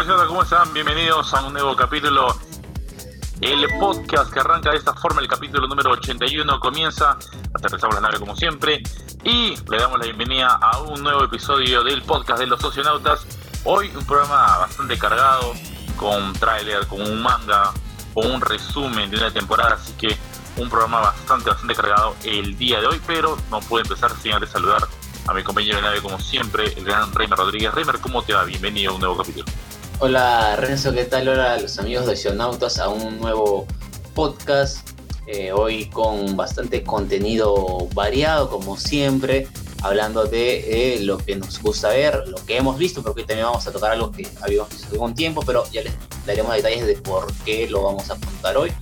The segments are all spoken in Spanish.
amigos? ¿Cómo están? Bienvenidos a un nuevo capítulo. El podcast que arranca de esta forma, el capítulo número 81, comienza. Aterrizamos la nave como siempre. Y le damos la bienvenida a un nuevo episodio del podcast de los socionautas. Hoy un programa bastante cargado, con tráiler, con un manga, con un resumen de una temporada. Así que un programa bastante, bastante cargado el día de hoy. Pero no puedo empezar sin antes saludar a mi compañero de nave como siempre, el gran Reimer Rodríguez. Reimer, ¿cómo te va? Bienvenido a un nuevo capítulo. Hola Renzo, ¿qué tal? Hola los amigos de Sionautas a un nuevo podcast. Eh, hoy con bastante contenido variado, como siempre, hablando de eh, lo que nos gusta ver, lo que hemos visto, porque hoy también vamos a tocar algo que habíamos visto un tiempo, pero ya les daremos detalles de por qué lo vamos a contar hoy.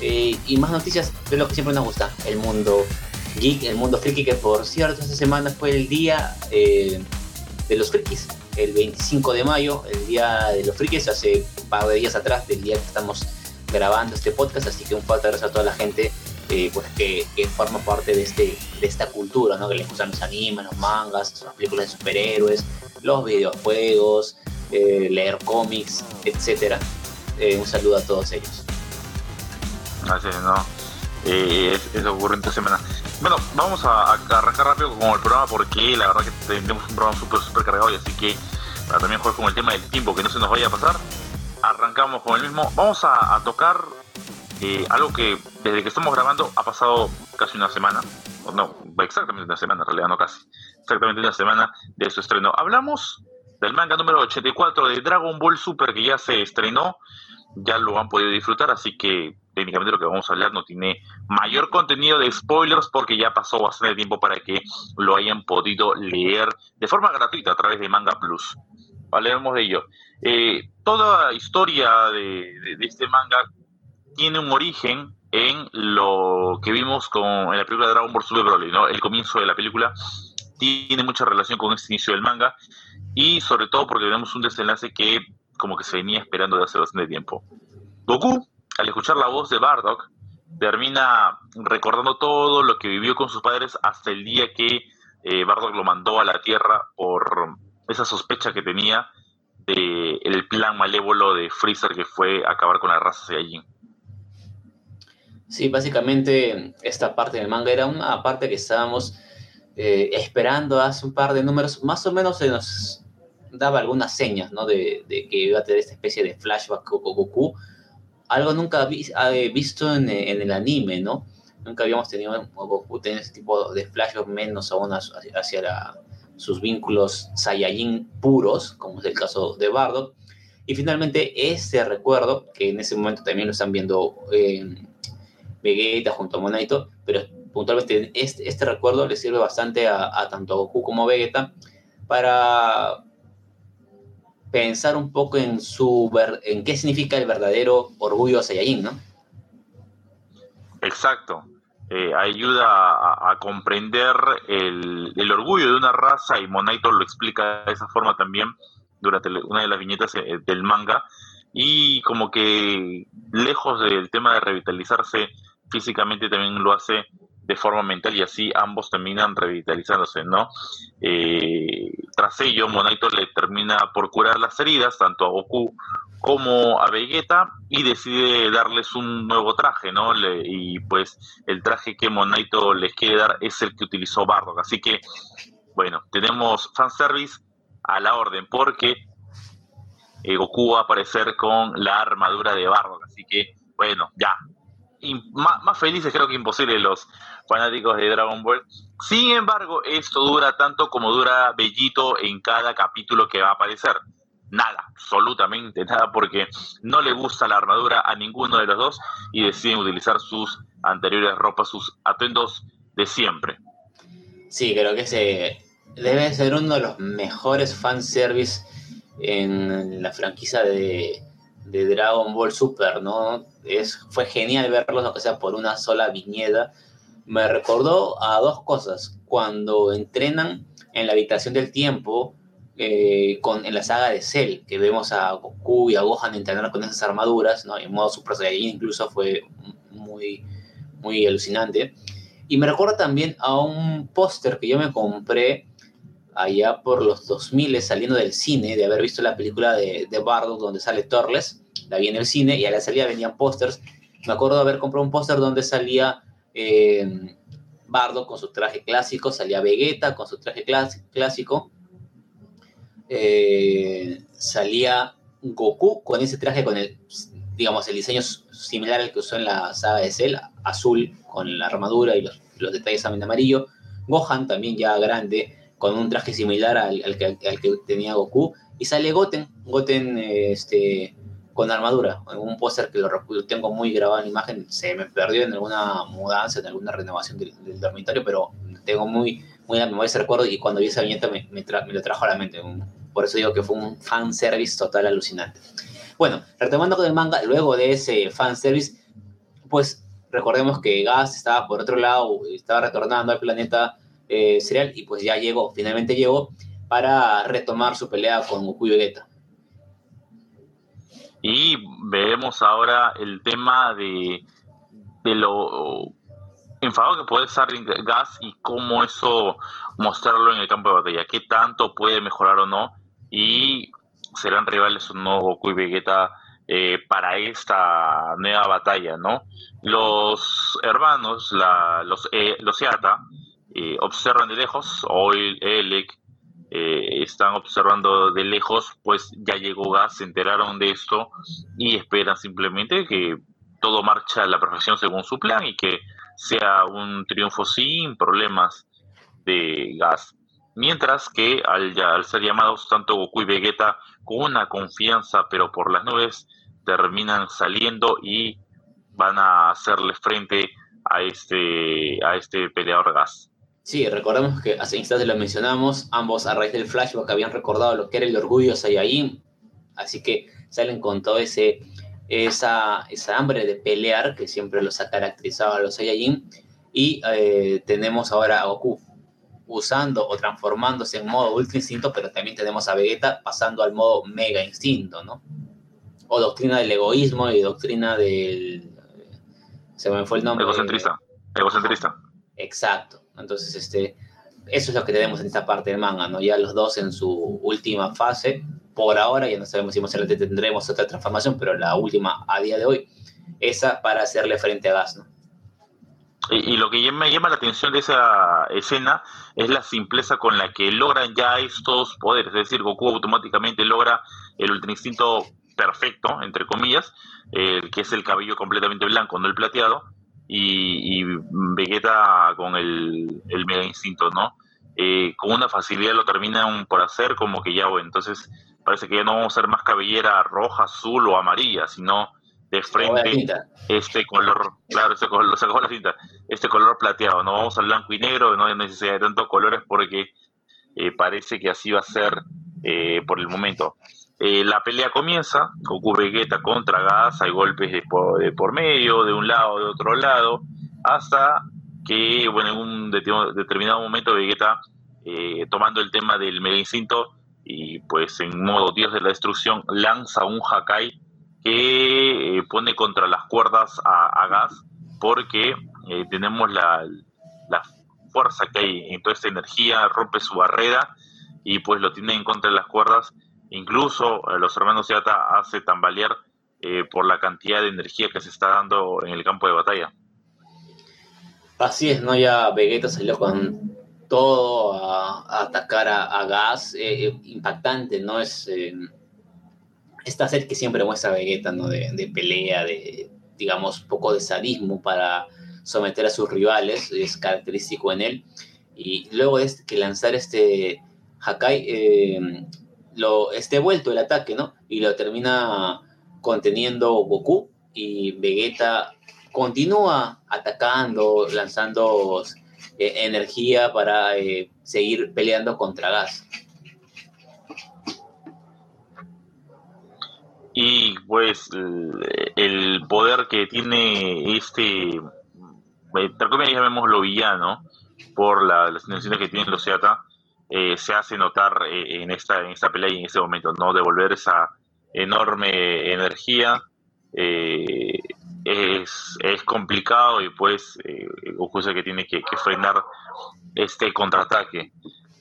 Eh, y más noticias de lo que siempre nos gusta, el mundo geek, el mundo friki, que por cierto, esta semana fue el día de los frikis el 25 de mayo, el día de los frikis, hace un par de días atrás del día que estamos grabando este podcast, así que un fuerte abrazo a toda la gente eh, pues que, forma parte de, este, de esta cultura, ¿no? que les gustan los animes, los mangas, las películas de superhéroes, los videojuegos, eh, leer cómics, etc. Eh, un saludo a todos ellos. Gracias, ¿no? Eso ocurre esta semana. Bueno, vamos a, arrancar rápido con el programa porque la verdad que tenemos un programa súper, súper cargado y así que para también jugar con el tema del tiempo que no se nos vaya a pasar, arrancamos con el mismo. Vamos a, tocar eh, algo que desde que estamos grabando ha pasado casi una semana, no, exactamente una semana en realidad, no casi, exactamente una semana de su estreno. Hablamos del manga número 84 de Dragon Ball Super que ya se estrenó, ya lo han podido disfrutar, así que técnicamente lo que vamos a hablar no tiene mayor contenido de spoilers porque ya pasó bastante tiempo para que lo hayan podido leer de forma gratuita a través de Manga Plus. Hablaremos de ello. Eh, toda historia de, este manga tiene un origen en lo que vimos con en la película Dragon Ball Super Broly, ¿no? El comienzo de la película tiene mucha relación con este inicio del manga y sobre todo porque tenemos un desenlace que como que se venía esperando de hace bastante tiempo. Goku al escuchar la voz de Bardock, termina recordando todo lo que vivió con sus padres hasta el día que eh, Bardock lo mandó a la Tierra por esa sospecha que tenía del el plan malévolo de Freezer que fue acabar con la raza Saiyajin. Sí, básicamente esta parte del manga era una parte que estábamos eh, esperando hace un par de números, más o menos se nos daba algunas señas, ¿no? De, que iba a tener esta especie de flashback con Goku, algo nunca visto en, el anime, ¿no? Nunca habíamos tenido Goku tener ese tipo de flashbacks menos aún hacia sus vínculos Saiyajin puros, como es el caso de Bardock. Y finalmente este recuerdo, que en ese momento también lo están viendo en Vegeta junto a Monaito, pero puntualmente este, este recuerdo le sirve bastante a, a tanto a Goku como a Vegeta para pensar un poco en su en qué significa el verdadero orgullo Saiyajin, ¿no? Exacto. Eh, ayuda a, comprender el, orgullo de una raza y Monaito lo explica de esa forma también durante una de las viñetas eh, del manga y como que lejos del tema de revitalizarse físicamente también lo hace de forma mental y así ambos terminan revitalizándose, ¿no? Eh, tras ello, Monaito le termina por curar las heridas, tanto a Goku como a Vegeta, y decide darles un nuevo traje, ¿no? y pues el traje que Monaito les quiere dar es el que utilizó Bardock. Así que, bueno, tenemos fanservice a la orden, porque eh, Goku va a aparecer con la armadura de Bardock. Así que, bueno, ya, más, más, felices creo que imposible los fanáticos de Dragon Ball. Sin embargo, esto dura tanto como dura Bellito en cada capítulo que va a aparecer. Nada, absolutamente nada, porque no le gusta la armadura a ninguno de los dos y deciden utilizar sus anteriores ropas, sus atuendos de siempre. Sí, creo que ese debe ser uno de los mejores fanservice en la franquicia de, Dragon Ball Super, ¿no? Es, fue genial verlos, aunque sea por una sola viñeta. Me recordó a dos cosas. Cuando entrenan en la habitación del tiempo, eh, con, en la saga de Cell, que vemos a Goku y a Gohan entrenar con esas armaduras, ¿no? En modo Super Saiyajin incluso fue muy, muy alucinante. Y me recuerda también a un póster que yo me compré allá por los 2000 saliendo del cine, de haber visto la película de, de Bardo donde sale Torles, la vi en el cine y a la salida venían pósters. Me acuerdo de haber comprado un póster donde salía eh, Bardo con su traje clásico, salía Vegeta con su traje clásico, eh, salía Goku con ese traje con el, digamos, el diseño similar al que usó en la saga de Cell, azul con la armadura y los, los detalles también de amarillo. Gohan también ya grande, con un traje similar al, que, al, que, tenía Goku. Y sale Goten, Goten este, con armadura. Un póster que lo, tengo muy grabado en imagen, se me perdió en alguna mudanza, en alguna renovación del, dormitorio, pero tengo muy, muy a memoria ese recuerdo y cuando vi esa viñeta me, me, lo trajo a la mente. por eso digo que fue un fan service total alucinante. Bueno, retomando con el manga, luego de ese fan service, pues recordemos que Gas estaba por otro lado, estaba retornando al planeta eh, Serial y pues ya llegó, finalmente llegó para retomar su pelea con Goku y Vegeta. Y vemos ahora el tema de, de lo enfadado que puede estar Gas y cómo eso mostrarlo en el campo de batalla, qué tanto puede mejorar o no, y serán rivales o no Goku y Vegeta eh, para esta nueva batalla, ¿no? Los hermanos, la, los, eh, los Seata, eh, observan de lejos, hoy Elec eh, están observando de lejos, pues ya llegó Gas, se enteraron de esto y esperan simplemente que todo marcha a la perfección según su plan y que sea un triunfo sin problemas de Gas. Mientras que al, al ser llamados tanto Goku y Vegeta con una confianza, pero por las nubes, terminan saliendo y van a hacerle frente a este, a este peleador Gas. Sí, recordemos que hace instantes lo mencionamos, ambos a raíz del flashback habían recordado lo que era el orgullo Saiyajin, así que salen con todo ese esa, esa hambre de pelear que siempre los ha caracterizado a los Saiyajin y eh, tenemos ahora a Goku usando o transformándose en modo Ultra Instinto, pero también tenemos a Vegeta pasando al modo Mega Instinto, ¿no? O doctrina del egoísmo y doctrina del... Se me fue el nombre. Egocentrista. Egocentrista. Exacto. Entonces, este, eso es lo que tenemos en esta parte del manga, ¿no? Ya los dos en su última fase, por ahora, ya no sabemos si más adelante tendremos otra transformación, pero la última a día de hoy, esa para hacerle frente a Gas, ¿no? Y, lo que me llama la atención de esa escena es la simpleza con la que logran ya estos poderes. Es decir, Goku automáticamente logra el ultra instinto perfecto, entre comillas, el que es el cabello completamente blanco, no el plateado, y, Vegeta con el, el mega instinto, ¿no? Eh, con una facilidad lo terminan por hacer como que ya, bueno, entonces parece que ya no vamos a ser más cabellera roja, azul o amarilla, sino de frente este color, claro, este color, la cinta, este color plateado, no vamos al blanco y negro, no hay necesidad de tantos colores porque eh, parece que así va a ser eh, por el momento. Eh, la pelea comienza, Goku Vegeta contra Gas, hay golpes de por, medio, de un lado, de otro lado, hasta que, bueno, en un determinado momento Vegeta, eh, tomando el tema del Mega Instinto, y pues en modo Dios de la Destrucción, lanza un Hakai que eh, pone contra las cuerdas a, Gas, porque tenemos la, la fuerza que hay en toda esta energía, rompe su barrera y pues lo tiene en contra de las cuerdas Incluso eh, los hermanos Seata hace tambalear eh, por la cantidad de energía que se está dando en el campo de batalla. Así es, ¿no? Ya Vegeta salió con todo a, atacar a, Gas, eh, impactante, ¿no? Es esta sed que siempre muestra Vegeta, ¿no? De, pelea, de, digamos, poco de sadismo para someter a sus rivales, es característico en él. Y luego de que lanzar este Hakai, lo esté vuelto el ataque, ¿no? Y lo termina conteniendo Goku y Vegeta continúa atacando, lanzando eh, energía para eh, seguir peleando contra Gas. Y pues el poder que tiene este, entre comillas llamémoslo villano, por las intenciones que tienen los Seata, eh, se hace notar eh, en, esta, en esta pelea y en este momento, ¿no? Devolver esa enorme energía eh, es, es, complicado y pues Goku es el que tiene que, frenar este contraataque.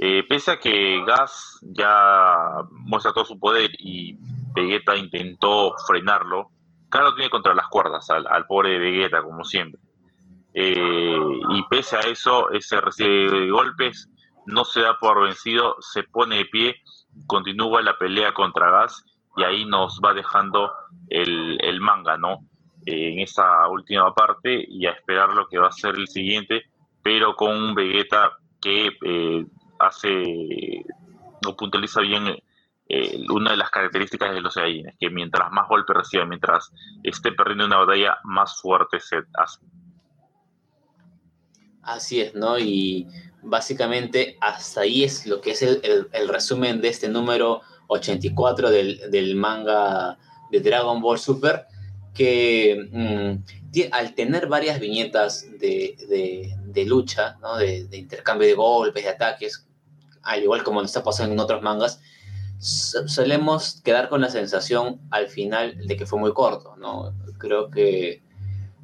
Eh, pese a que Gas ya muestra todo su poder y Vegeta intentó frenarlo, claro tiene contra las cuerdas al, pobre Vegeta, como siempre. Eh, y pese a eso, ese recibe golpes, no se da por vencido, se pone de pie, continúa la pelea contra Gas y ahí nos va dejando el, manga, ¿no? Eh, en esa última parte y a esperar lo que va a ser el siguiente, pero con un Vegeta que eh, hace o puntualiza bien eh, una de las características de los Saiyajines, que mientras más golpes reciba, mientras esté perdiendo una batalla, más fuerte se hace. Así es, ¿no? Y básicamente hasta ahí es lo que es el, resumen de este número 84 del, manga de Dragon Ball Super, que mm, al tener varias viñetas de, lucha, ¿no? de, intercambio de golpes, de ataques, al igual como nos está pasando en otros mangas, solemos quedar con la sensación al final de que fue muy corto, ¿no? Creo que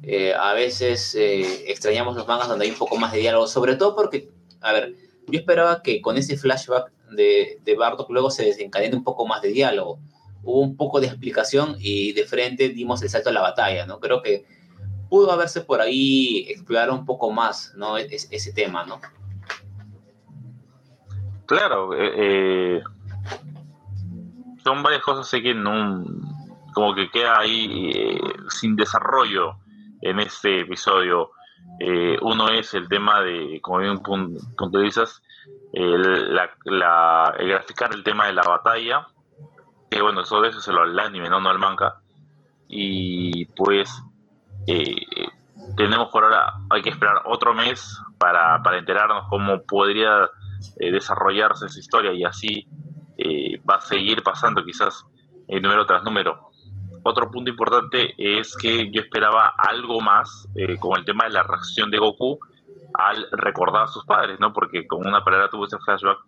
eh, a veces eh, extrañamos los mangas donde hay un poco más de diálogo, sobre todo porque, a ver, yo esperaba que con ese flashback de, de Bardock luego se desencadene un poco más de diálogo. Hubo un poco de explicación y de frente dimos el salto a la batalla, ¿no? Creo que pudo haberse por ahí explorar un poco más, ¿no? ese tema, ¿no? Claro, eh, eh, son varias cosas que como que queda ahí sin desarrollo en este episodio. uno es el tema de, como bien puntualizas, el, el graficar el tema de la batalla, que bueno, de eso se lo al anime, no, no al manga. Y pues tenemos por ahora, hay que esperar otro mes para, enterarnos cómo podría eh, desarrollarse esa historia y así eh, va a seguir pasando quizás eh, número tras número. Otro punto importante es que yo esperaba algo más con el tema de la reacción de Goku al recordar a sus padres, ¿no? Porque con una palabra tuvo ese flashback,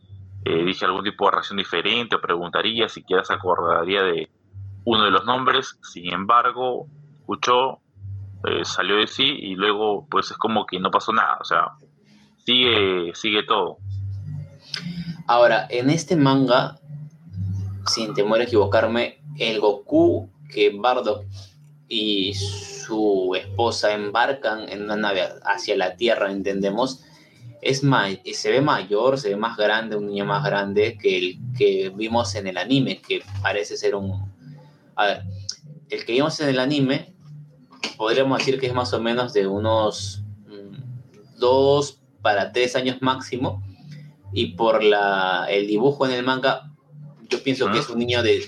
dije algún tipo de reacción diferente o preguntaría, siquiera se acordaría de uno de los nombres, sin embargo, escuchó, salió de sí y luego pues es como que no pasó nada, o sea, sigue, sigue todo. Ahora, en este manga, sin temor a equivocarme, el Goku que Bardock y su esposa embarcan en una nave hacia la Tierra, entendemos, es se ve mayor, se ve más grande, un niño más grande que el que vimos en el anime, que parece ser un... A ver, el que vimos en el anime, podríamos decir que es más o menos de unos mm, dos para tres años máximo, y por la, el dibujo en el manga, yo pienso que es un niño de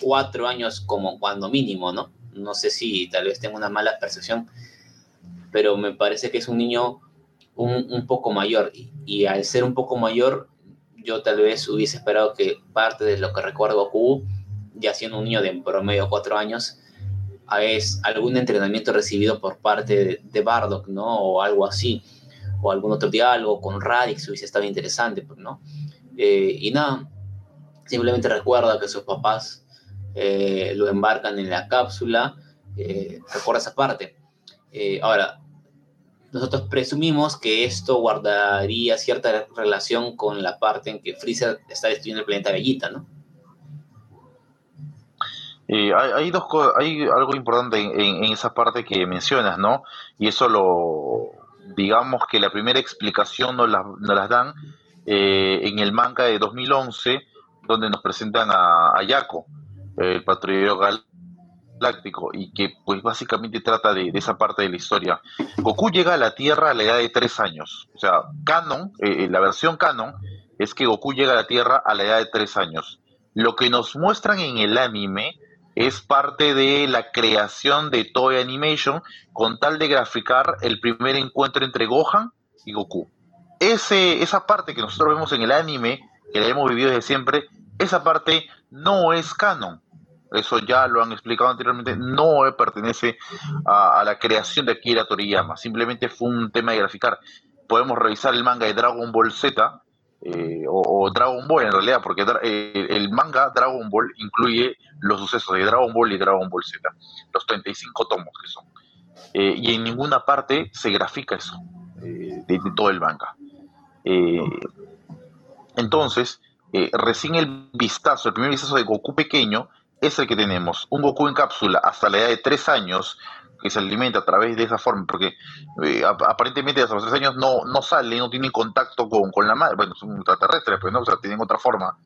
cuatro años como cuando mínimo, ¿no? No sé si tal vez tengo una mala percepción, pero me parece que es un niño un, un poco mayor y, al ser un poco mayor, yo tal vez hubiese esperado que parte de lo que recuerdo Goku, ya siendo un niño de promedio cuatro años, es algún entrenamiento recibido por parte de, de Bardock, ¿no? O algo así o algún otro diálogo con Radix hubiese estado interesante, ¿no? Eh, y nada, simplemente recuerda que sus papás eh, lo embarcan en la cápsula, eh, recuerda esa parte. ahora, nosotros presumimos que esto guardaría cierta relación con la parte en que Freezer está destruyendo el planeta Bellita, ¿no? hay, hay, dos hay algo importante en, esa parte que mencionas, ¿no? Y eso lo, digamos que la primera explicación nos, la, las dan eh, en el manga de 2011, donde nos presentan a, a Yako, el patrullero galáctico, y que pues básicamente trata de, esa parte de la historia. Goku llega a la Tierra a la edad de tres años, o sea, canon, eh, la versión canon es que Goku llega a la Tierra a la edad de tres años. Lo que nos muestran en el anime es parte de la creación de Toy Animation con tal de graficar el primer encuentro entre Gohan y Goku. Ese, esa parte que nosotros vemos en el anime, que la hemos vivido desde siempre, esa parte no es canon. Eso ya lo han explicado anteriormente, no pertenece a, la creación de Akira Toriyama, simplemente fue un tema de graficar. Podemos revisar el manga de Dragon Ball Z, eh, o, Dragon Ball en realidad, porque eh, el manga Dragon Ball incluye los sucesos de Dragon Ball y Dragon Ball Z, los 35 tomos que son. Eh, y en ninguna parte se grafica eso de, todo el manga. Entonces, recién el vistazo, el primer vistazo de Goku pequeño es el que tenemos. Un Goku en cápsula hasta la edad de tres años, que se alimenta a través de esa forma, porque eh, aparentemente hasta los tres años no, no sale, no tiene contacto con, con la madre, bueno, son extraterrestres, pues, ¿no? O sea, tienen otra forma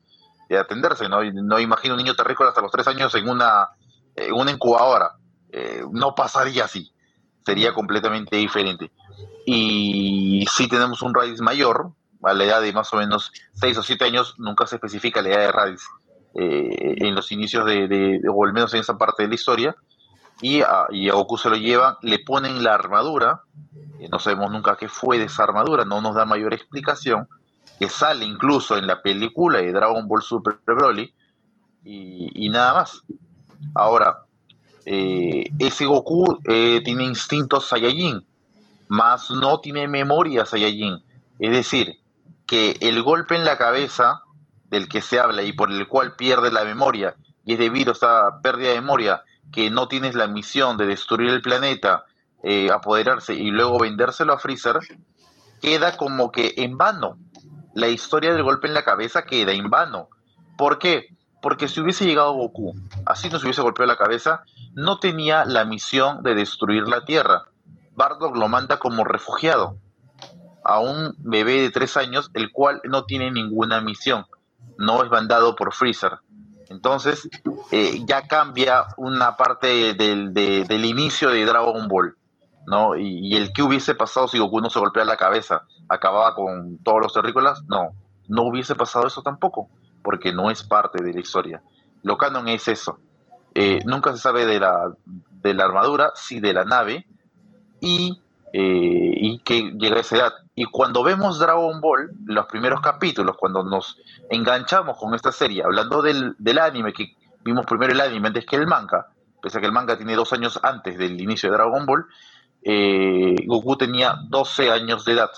de atenderse, ¿no? No imagino un niño terrícola hasta los tres años en una, en una incubadora. Eh, no pasaría así, sería completamente diferente. Y si tenemos un Raditz mayor, a la edad de más o menos seis o siete años, nunca se especifica la edad de Raditz eh, en los inicios de, o al menos en esa parte de la historia, y a, y Goku se lo llevan, le ponen la armadura, no sabemos nunca qué fue de esa armadura, no nos da mayor explicación, que sale incluso en la película de Dragon Ball Super Broly, y, nada más. Ahora, eh, ese Goku eh, tiene instintos Saiyajin, más no tiene memoria Saiyajin. Es decir, que el golpe en la cabeza del que se habla y por el cual pierde la memoria, y es debido a esa pérdida de memoria que no tienes la misión de destruir el planeta, eh, apoderarse y luego vendérselo a Freezer, queda como que en vano. La historia del golpe en la cabeza queda en vano. ¿Por qué? Porque si hubiese llegado Goku, así no se hubiese golpeado la cabeza, no tenía la misión de destruir la Tierra. Bardock lo manda como refugiado a un bebé de tres años, el cual no tiene ninguna misión, no es mandado por Freezer. Entonces, eh, ya cambia una parte del, del inicio de Dragon Ball, ¿no? Y, el que hubiese pasado si Goku no se golpea la cabeza, acababa con todos los terrícolas, no, no hubiese pasado eso tampoco, porque no es parte de la historia. Lo canon es eso. Eh, nunca se sabe de la, de la armadura, sí de la nave, y, eh, y que llega a esa edad. Y cuando vemos Dragon Ball, los primeros capítulos, cuando nos enganchamos con esta serie, hablando del, del anime, que vimos primero el anime antes que el manga, pese a que el manga tiene dos años antes del inicio de Dragon Ball, eh, Goku tenía 12 años de edad,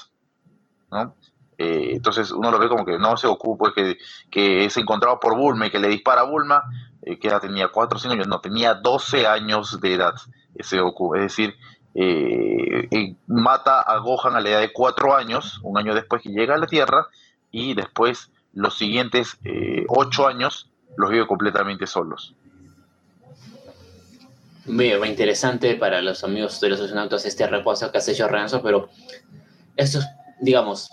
¿no? Eh, entonces uno lo ve como que no ese Goku pues que, que es encontrado por Bulma y que le dispara a Bulma, eh, que ya tenía 4 o 5 años, no, tenía 12 años de edad ese Goku, es decir, mata a Gohan a la edad de 4 años, un año después que llega a la Tierra, y después los siguientes 8 años los vive completamente solos. Muy, interesante para los amigos de los astronautas este repaso que has hecho Renzo, pero estos, digamos,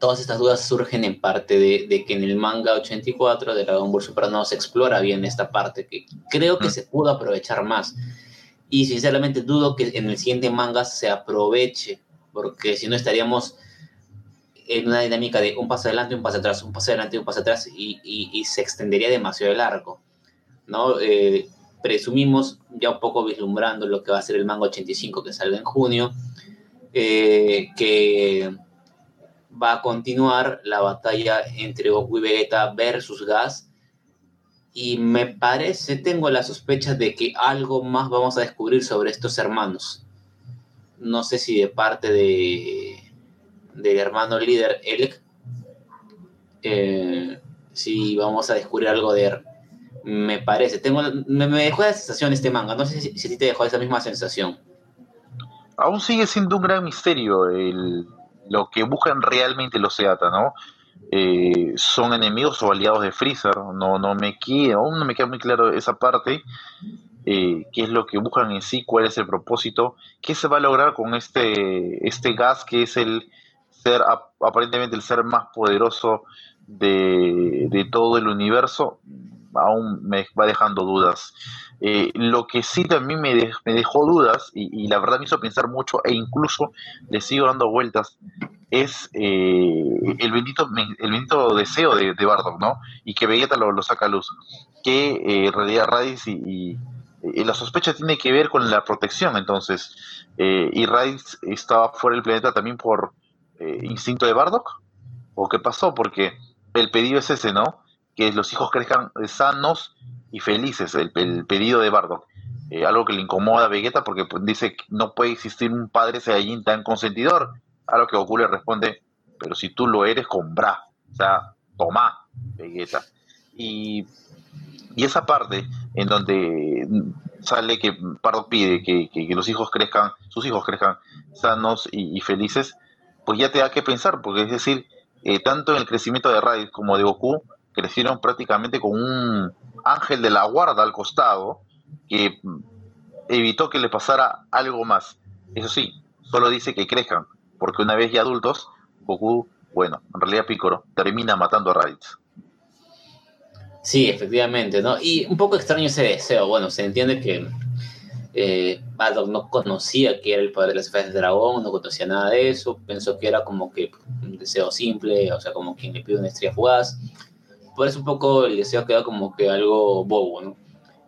todas estas dudas surgen en parte de, que en el manga 84 de Dragon Ball Super no se explora bien esta parte, que creo que mm. se pudo aprovechar más. Y sinceramente dudo que en el siguiente manga se aproveche, porque si no estaríamos en una dinámica de un paso adelante, un paso atrás, un paso adelante, un paso atrás, y, y, se extendería demasiado el arco. ¿no? Eh, presumimos, ya un poco vislumbrando lo que va a ser el manga 85 que salga en junio, eh, que va a continuar la batalla entre Goku y Vegeta versus Gas. Y me parece, tengo la sospecha de que algo más vamos a descubrir sobre estos hermanos. No sé si de parte de del hermano líder Elk, eh, si vamos a descubrir algo de me parece. Tengo, me, dejó la sensación este manga. No sé si, si te dejó esa misma sensación. Aún sigue siendo un gran misterio el, lo que buscan realmente los Seata, ¿no? Eh, son enemigos o aliados de Freezer. No, no me queda, aún no me queda muy claro esa parte. Eh, qué es lo que buscan en sí, cuál es el propósito, qué se va a lograr con este, este gas que es el ser aparentemente el ser más poderoso de, de todo el universo aún me va dejando dudas. Eh, lo que sí también me, me dejó dudas y, la verdad me hizo pensar mucho e incluso le sigo dando vueltas es eh, el bendito el bendito deseo de, de, Bardock, ¿no? Y que Vegeta lo, saca a luz. Que eh, en realidad y, la sospecha tiene que ver con la protección, entonces. ¿Y Raditz estaba fuera del planeta también por instinto de Bardock? ¿O qué pasó? Porque el pedido es ese, ¿no? Que los hijos crezcan sanos y felices, el, pedido de Bardock. Eh, algo que le incomoda a Vegeta porque pues, dice que no puede existir un padre Saiyajin tan consentidor. A lo que Goku le responde, pero si tú lo eres con Bra, o sea, toma, Vegeta. Y, esa parte en donde sale que Bardock pide que, los hijos crezcan, sus hijos crezcan sanos y, y, felices, pues ya te da que pensar, porque es decir, eh, tanto en el crecimiento de Raditz como de Goku, crecieron prácticamente con un ángel de la guarda al costado que evitó que le pasara algo más. Eso sí, solo dice que crezcan, porque una vez ya adultos, Goku, bueno, en realidad Piccolo, termina matando a Raditz. Sí, efectivamente, ¿no? Y un poco extraño ese deseo. Bueno, se entiende que eh, no conocía que era el poder de las esferas del dragón, no conocía nada de eso, pensó que era como que un deseo simple, o sea, como quien le pide una estrella fugaz. Por eso un poco el deseo queda como que algo bobo, ¿no?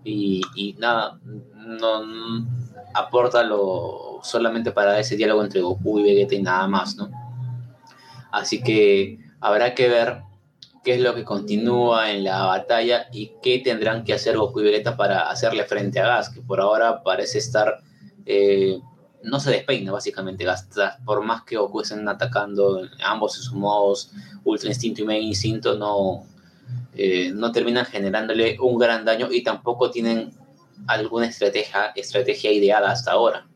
Y, nada, no, aporta lo solamente para ese diálogo entre Goku y Vegeta y nada más, ¿no? Así que habrá que ver qué es lo que continúa en la batalla y qué tendrán que hacer Goku y Vegeta para hacerle frente a Gas, que por ahora parece estar... Eh, no se despeina básicamente Gas, por más que Goku estén atacando ambos sus modos, Ultra Instinto y Mega Instinto, no, eh, no terminan generándole un gran daño y tampoco tienen alguna estrategia, estrategia ideada hasta ahora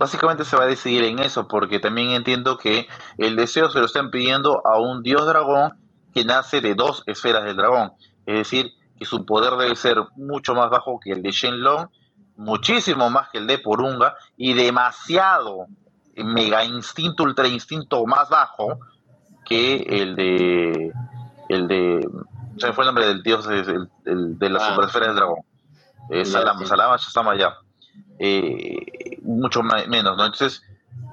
básicamente se va a decidir en eso, porque también entiendo que el deseo se lo están pidiendo a un dios dragón que nace de dos esferas del dragón. Es decir, que su poder debe ser mucho más bajo que el de Shenlong, muchísimo más que el de Porunga, y demasiado mega instinto, ultra instinto más bajo que el de. El de. Se fue el nombre del dios de las ah. superesferas del dragón. Eh, Salama, Salama, Salama ya. Eh, mucho menos, ¿no? Entonces,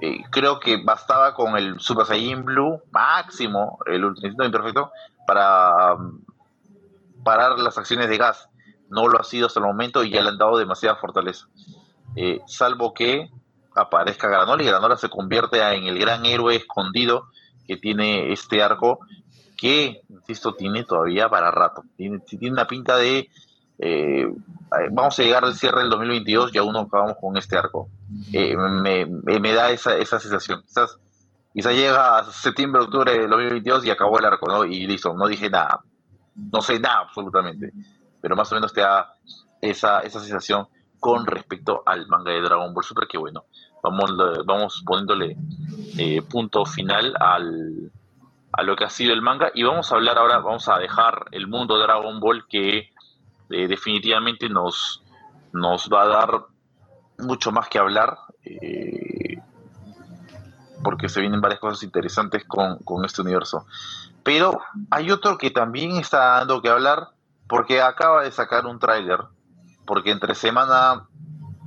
eh, creo que bastaba con el Super Saiyan Blue máximo, el Ultra Imperfecto, para um, parar las acciones de gas. No lo ha sido hasta el momento y ya le han dado demasiada fortaleza. Eh, salvo que aparezca Granola y Granola se convierte en el gran héroe escondido que tiene este arco que, insisto, tiene todavía para rato. Tiene, tiene una pinta de eh, vamos a llegar al cierre del 2022 y aún no acabamos con este arco. Eh, me, da esa, esa sensación. Quizás, quizás llega a septiembre, octubre del 2022 y acabó el arco, ¿no? Y listo, no dije nada. No sé nada absolutamente. Pero más o menos te da esa, esa sensación con respecto al manga de Dragon Ball Super, que bueno, vamos, vamos poniéndole eh, punto final al, a lo que ha sido el manga y vamos a hablar ahora, vamos a dejar el mundo Dragon Ball que eh, definitivamente nos, nos va a dar mucho más que hablar, eh, porque se vienen varias cosas interesantes con, este universo. Pero hay otro que también está dando que hablar, porque acaba de sacar un tráiler, porque entre semana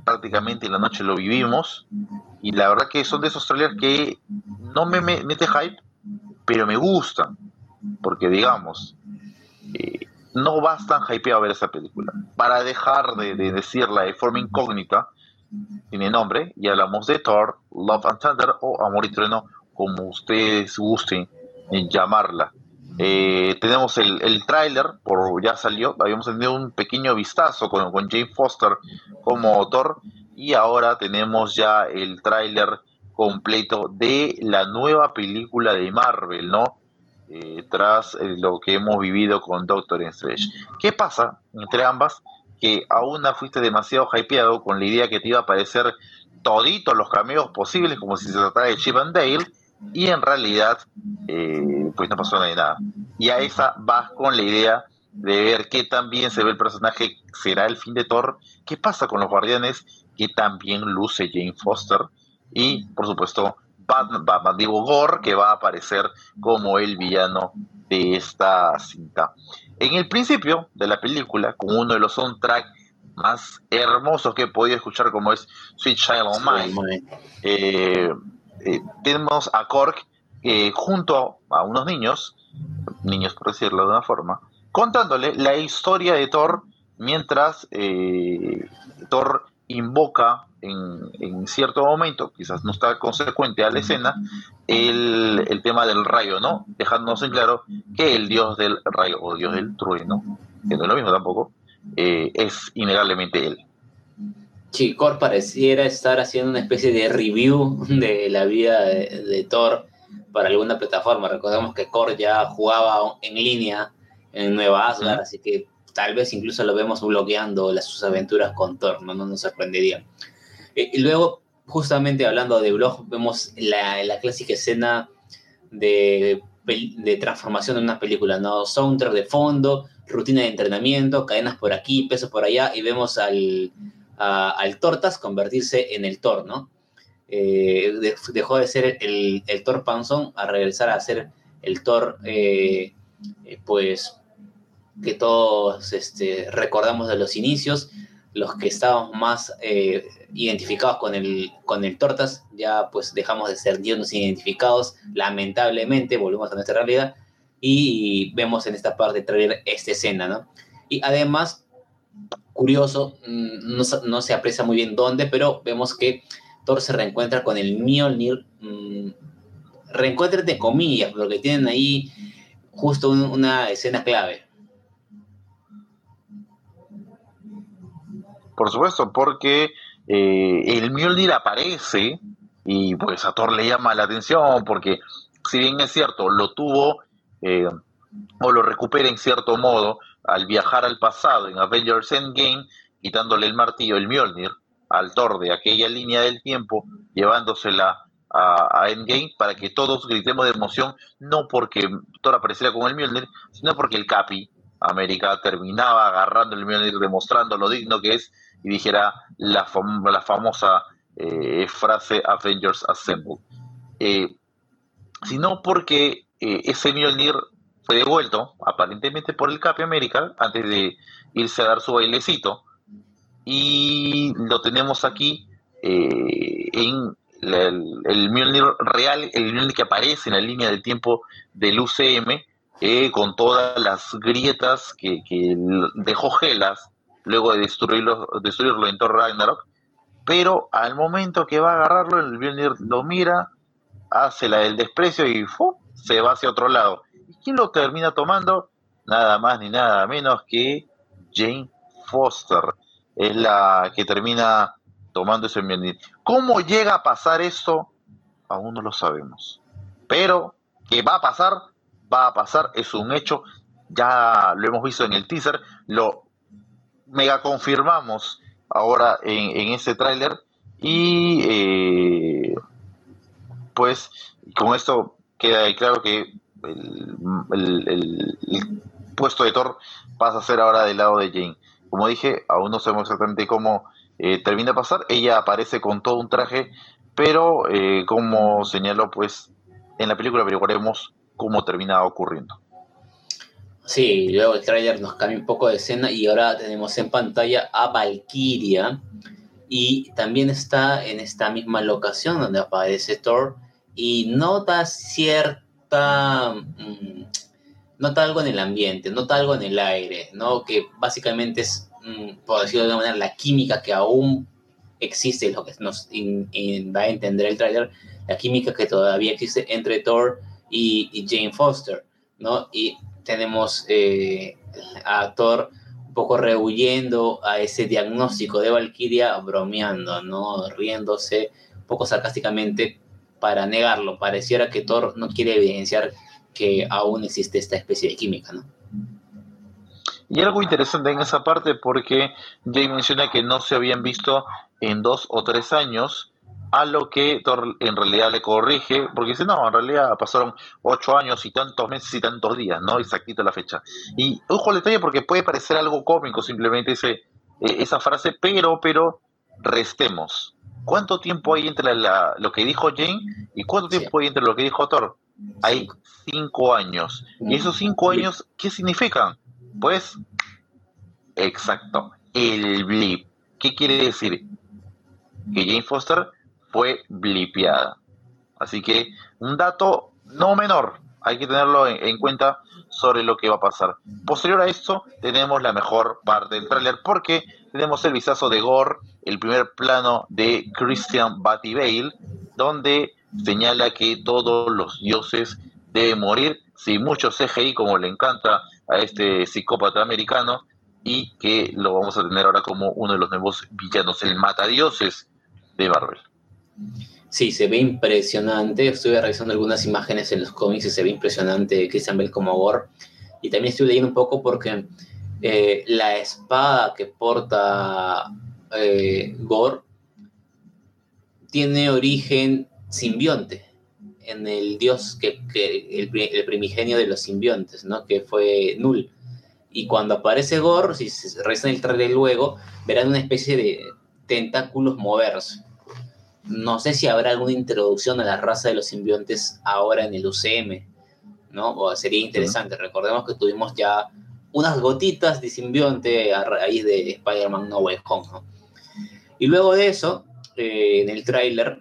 prácticamente en la noche lo vivimos, y la verdad que son de esos trailers que no me, mete hype, pero me gustan, porque digamos, eh, no bastan hypeado a ver esa película. Para dejar de, decirla de forma incógnita, tiene nombre, y hablamos de Thor, Love and Thunder o Amor y Trueno, como ustedes gusten en llamarla. Eh, tenemos el, el tráiler, por ya salió, habíamos tenido un pequeño vistazo con, con Jane Foster como Thor, y ahora tenemos ya el tráiler completo de la nueva película de Marvel, ¿no? Eh, tras eh, lo que hemos vivido con Doctor Strange. ¿Qué pasa entre ambas? Que aún no fuiste demasiado hypeado con la idea que te iba a aparecer toditos los cameos posibles, como si se tratara de Chip and Dale, y en realidad, eh, pues no pasó nada. Y a esa vas con la idea de ver qué tan bien se ve el personaje, será el fin de Thor, qué pasa con los guardianes, que también luce Jane Foster, y por supuesto Batman, digo Gore, que va a aparecer como el villano de esta cinta. En el principio de la película, con uno de los soundtracks más hermosos que he podido escuchar, como es Sweet Child of Mine, eh, eh, tenemos a Kork eh, junto a unos niños, niños por decirlo de una forma, contándole la historia de Thor mientras Thor invoca en, cierto momento, quizás no está consecuente a la escena, el, tema del rayo, ¿no? Dejándonos en claro que el dios del rayo o dios del trueno, que no es lo mismo tampoco, eh, es innegablemente él. Chicor pareciera estar haciendo una especie de review de la vida de, Thor para alguna plataforma. Recordemos que Kor ya jugaba en línea en Nueva Asgard, así que tal vez incluso lo vemos bloqueando las, sus aventuras con Thor, no, no nos sorprendería. Eh, y luego, justamente hablando de blog, vemos la, la, clásica escena de, de transformación de una película, ¿no? Soundtrack de fondo, rutina de entrenamiento, cadenas por aquí, peso por allá, y vemos al, al Tortas convertirse en el Thor, ¿no? Eh, dejó de ser el, el, Thor Panzón a regresar a ser el Thor, eh, pues, que todos este, recordamos de los inicios, los que estábamos más identificados con el, con el Tortas, ya pues dejamos de ser dios identificados, lamentablemente, volvemos a nuestra realidad, y vemos en esta parte traer esta escena, ¿no? Y además, curioso, mm, no, no, se aprecia muy bien dónde, pero vemos que Thor se reencuentra con el Mjolnir, mmm, reencuentra de comillas, porque tienen ahí justo una escena clave. Por supuesto, porque eh, el Mjolnir aparece y pues a Thor le llama la atención porque si bien es cierto, lo tuvo eh, o lo recupera en cierto modo al viajar al pasado en Avengers Endgame, quitándole el martillo, el Mjolnir, al Thor de aquella línea del tiempo, llevándosela a, Endgame para que todos gritemos de emoción, no porque Thor apareciera con el Mjolnir, sino porque el Capi América terminaba agarrando el Mjolnir, demostrando lo digno que es, y dijera la, famosa eh, frase Avengers Assemble. Eh, sino porque eh, ese Mjolnir fue devuelto aparentemente por el Capi América antes de irse a dar su bailecito y lo tenemos aquí en el, Mjolnir real, el Mjolnir que aparece en la línea del tiempo del UCM con todas las grietas que, dejó Gelas luego de destruirlo, destruirlo en Thor Ragnarok pero al momento que va a agarrarlo el Mjolnir lo mira hace la del desprecio y se va hacia otro lado. ¿Y quién lo termina tomando? Nada más ni nada menos que Jane Foster. Es la que termina tomando ese Mjolnir. ¿Cómo llega a pasar esto? Aún no lo sabemos. Pero que va a pasar, va a pasar, es un hecho. Ya lo hemos visto en el teaser, lo mega confirmamos ahora en, en ese tráiler y eh, pues con esto queda claro que el, puesto de Thor pasa a ser ahora del lado de Jane. Como dije, aún no sabemos exactamente cómo eh, termina de pasar. Ella aparece con todo un traje, pero eh, como señaló, pues en la película averiguaremos cómo termina ocurriendo. Sí, luego el trailer nos cambia un poco de escena y ahora tenemos en pantalla a Valkyria y también está en esta misma locación donde aparece Thor y nota cierta, mm, nota algo en el ambiente, nota algo en el aire, ¿no? Que básicamente es, mm, por decirlo de alguna manera, la química que aún existe, lo que nos va a entender el trailer, la química que todavía existe entre Thor y, Jane Foster, ¿no? Y tenemos eh, a Thor un poco rehuyendo a ese diagnóstico de Valkyria, bromeando, ¿no? Riéndose un poco sarcásticamente para negarlo. Pareciera que Thor no quiere evidenciar que aún existe esta especie de química, ¿no? Y algo interesante en esa parte porque Jay menciona que no se habían visto en dos o tres años, a lo que Thor en realidad le corrige, porque dice, no, en realidad pasaron ocho años y tantos meses y tantos días, ¿no? Exactito la fecha. Y ojo al detalle porque puede parecer algo cómico simplemente ese, eh, esa frase, pero, pero, restemos. ¿Cuánto tiempo hay entre lo que dijo Jane y cuánto tiempo hay entre lo que dijo Thor? Hay cinco años. ¿Y esos cinco años qué significan? Pues, exacto, el blip. ¿Qué quiere decir? Que Jane Foster fue blipeada. Así que un dato no menor, hay que tenerlo en, cuenta sobre lo que va a pasar. Posterior a esto, tenemos la mejor parte del tráiler porque tenemos el vistazo de Gore, el primer plano de Christian Batty Bale, donde señala que todos los dioses deben morir sin mucho CGI como le encanta a este psicópata americano y que lo vamos a tener ahora como uno de los nuevos villanos, el matadioses de Marvel. Sí, se ve impresionante. Estuve revisando algunas imágenes en los cómics y se ve impresionante Christian Bale como Gore. Y también estoy leyendo un poco porque eh, la espada que porta eh, Gore tiene origen simbionte. en el dios que, el, primigenio de los simbiontes, ¿no? Que fue Null. Y cuando aparece Gore, si se revisan el trailer luego, verán una especie de tentáculos moverse. No sé si habrá alguna introducción a la raza de los simbiontes ahora en el UCM, ¿no? O sería interesante. Recordemos que tuvimos ya unas gotitas de simbionte a raíz de Spider-Man No Way Home, ¿no? Y luego de eso, eh, en el tráiler,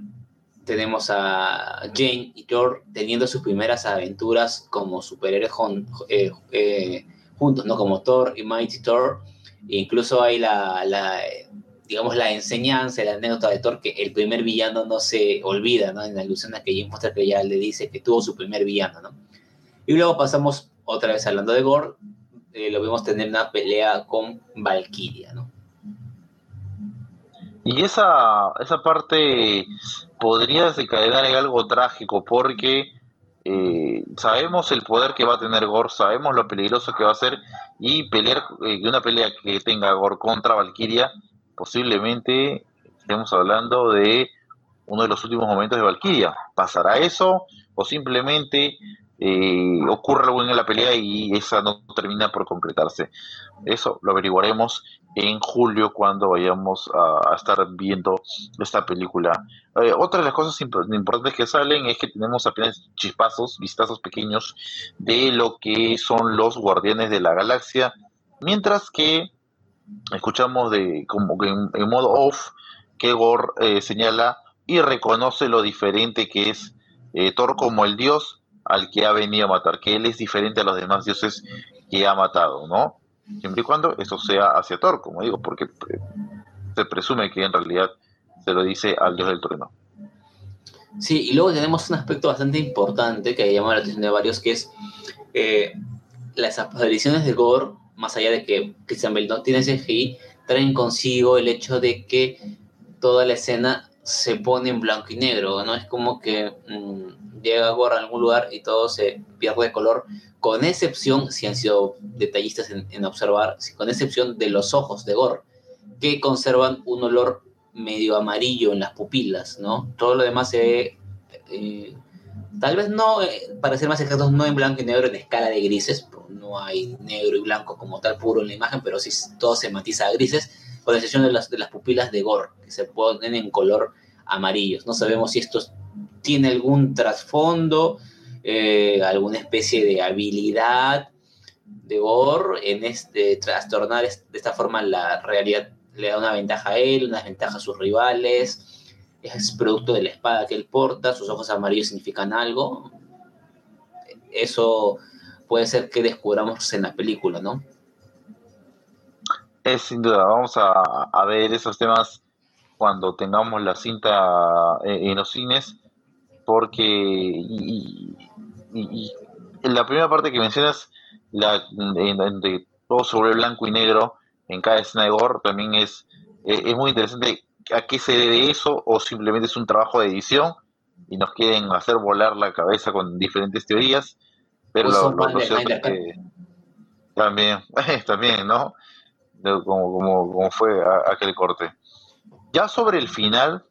tenemos a Jane y Thor teniendo sus primeras aventuras como superhéroes eh, eh, juntos, ¿no? Como Thor y Mighty Thor. E incluso hay la, digamos, la enseñanza, la anécdota de Thor que el primer villano no se olvida, ¿no? En alusión a que Jane Foster que ya le dice que tuvo su primer villano, ¿no? Y luego pasamos otra vez hablando de Gore, eh, lo vemos tener una pelea con Valkyria, ¿no? Y esa, esa parte podría desencadenar en algo trágico porque eh, sabemos el poder que va a tener Gore, sabemos lo peligroso que va a ser y pelear eh, una pelea que tenga Gore contra Valkyria, posiblemente estemos hablando de uno de los últimos momentos de Valkyria. ¿Pasará eso o simplemente eh, ocurre algo en la pelea y esa no termina por concretarse. Eso lo averiguaremos en julio cuando vayamos a, estar viendo esta película. Eh, otra de las cosas importantes que salen es que tenemos apenas chispazos, vistazos pequeños de lo que son los guardianes de la galaxia, mientras que escuchamos de como que en, modo off que Gore eh, señala y reconoce lo diferente que es Thor como el dios al que ha venido a matar, que él es diferente a los demás dioses que ha matado, ¿no? Siempre y cuando eso sea hacia Thor, como digo, porque eh, se presume que en realidad se lo dice al dios del trueno. Sí, y luego tenemos un aspecto bastante importante que ha llamado la atención de varios, que es eh, las apariciones de Gore, más allá de que Christian Bale no tiene CGI, traen consigo el hecho de que toda la escena se pone en blanco y negro, ¿no? Es como que mm, llega Gore a algún lugar y todo se pierde de color, con excepción, si han sido detallistas en, observar, con excepción de los ojos de Gore, que conservan un olor medio amarillo en las pupilas, ¿no? Todo lo demás se ve, eh, tal vez no, eh, para ser más exactos, no en blanco y negro, en escala de grises, no hay negro y blanco como tal puro en la imagen, pero sí todo se matiza a grises, con excepción de las, de las pupilas de Gore, que se ponen en color amarillos. No sabemos si esto tiene algún trasfondo, eh, alguna especie de habilidad de Gore en este trastornar de esta forma la realidad le da una ventaja a él, una ventaja a sus rivales, es producto de la espada que él porta, sus ojos amarillos significan algo. Eso puede ser que descubramos en la película, ¿no? Es sin duda, vamos a, ver esos temas cuando tengamos la cinta en, los cines, porque y, la primera parte que mencionas, la, todo sobre blanco y negro en cada escena de gore, también es, es muy interesante a qué se debe eso o simplemente es un trabajo de edición y nos quieren hacer volar la cabeza con diferentes teorías, pero lo, lo, cierto es que también, también, ¿no? como, como, como fue aquel corte. Ya sobre el final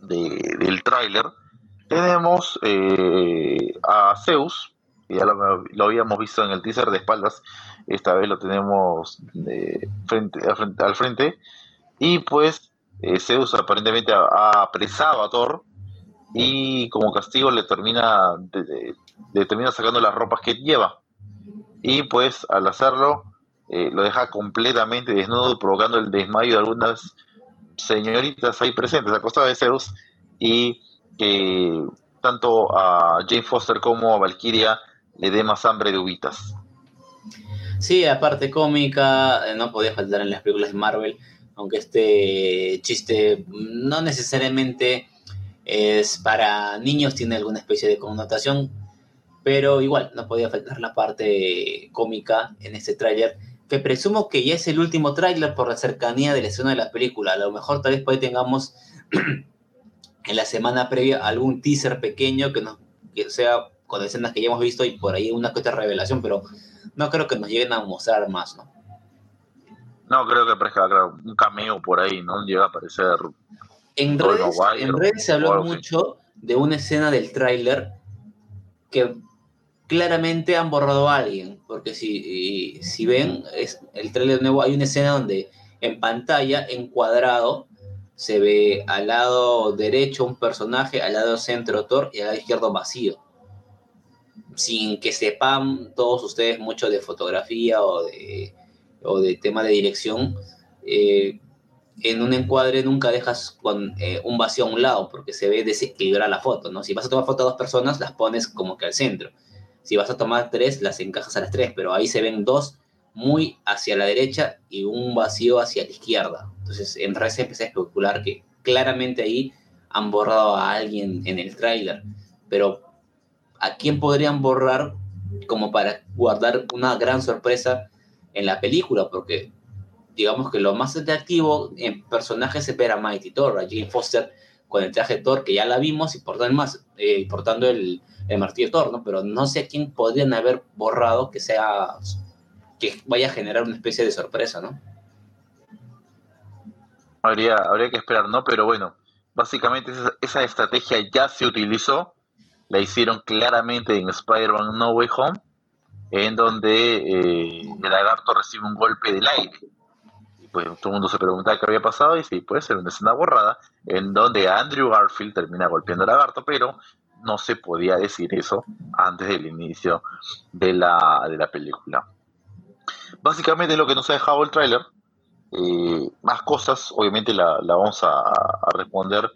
del tráiler, tenemos eh, a Zeus, que ya lo, habíamos visto en el teaser de espaldas, esta vez lo tenemos de frente, al, frente, y pues eh, Zeus aparentemente ha, apresado a Thor y como castigo le termina, le termina sacando las ropas que lleva. Y pues al hacerlo, eh, lo deja completamente desnudo, provocando el desmayo de algunas señoritas ahí presentes a costa de Zeus y que tanto a Jane Foster como a Valkyria le dé más hambre de ubitas. Sí, aparte cómica, eh, no podía faltar en las películas de Marvel, aunque este chiste no necesariamente es para niños, tiene alguna especie de connotación, pero igual no podía faltar la parte cómica en este tráiler que presumo que ya es el último tráiler por la cercanía de la escena de la película. A lo mejor tal vez por tengamos en la semana previa algún teaser pequeño que, nos, sea con escenas que ya hemos visto y por ahí una que otra revelación, pero no creo que nos lleguen a mostrar más, ¿no? No, creo que aparezca un cameo por ahí, ¿no? Llega a aparecer. En redes, en redes se habló mucho de una escena del tráiler que claramente han borrado a alguien, porque si, si ven es, el tráiler nuevo, hay una escena donde en pantalla, en cuadrado, se ve al lado derecho un personaje, al lado centro Thor y al lado izquierdo vacío. Sin que sepan todos ustedes mucho de fotografía o de, o de tema de dirección, eh, en un encuadre nunca dejas con eh, un vacío a un lado porque se ve desequilibrada la foto, ¿no? Si vas a tomar foto a dos personas, las pones como que al centro. Si vas a tomar tres, las encajas a las tres, pero ahí se ven dos muy hacia la derecha y un vacío hacia la izquierda. Entonces, en redes empecé a especular que claramente ahí han borrado a alguien en el tráiler, pero ¿a quién podrían borrar como para guardar una gran sorpresa en la película? Porque digamos que lo más atractivo en personajes es ver a Mighty Thor, a Jane Foster con el traje Thor, que ya la vimos, y portando, más, eh, portando el, el martillo de Thor, ¿no? Pero no sé a quién podrían haber borrado que sea que vaya a generar una especie de sorpresa, ¿no? Habría, habría que esperar, ¿no? Pero bueno, básicamente esa, estrategia ya se utilizó, la hicieron claramente en Spider-Man No Way Home, en donde eh, el lagarto recibe un golpe del aire. Pues todo el mundo se preguntaba qué había pasado y sí, puede ser una escena borrada, en donde Andrew Garfield termina golpeando al lagarto, pero no se podía decir eso antes del inicio de la, de la película. Básicamente lo que nos ha dejado el tráiler. Eh, más cosas, obviamente la, vamos a, responder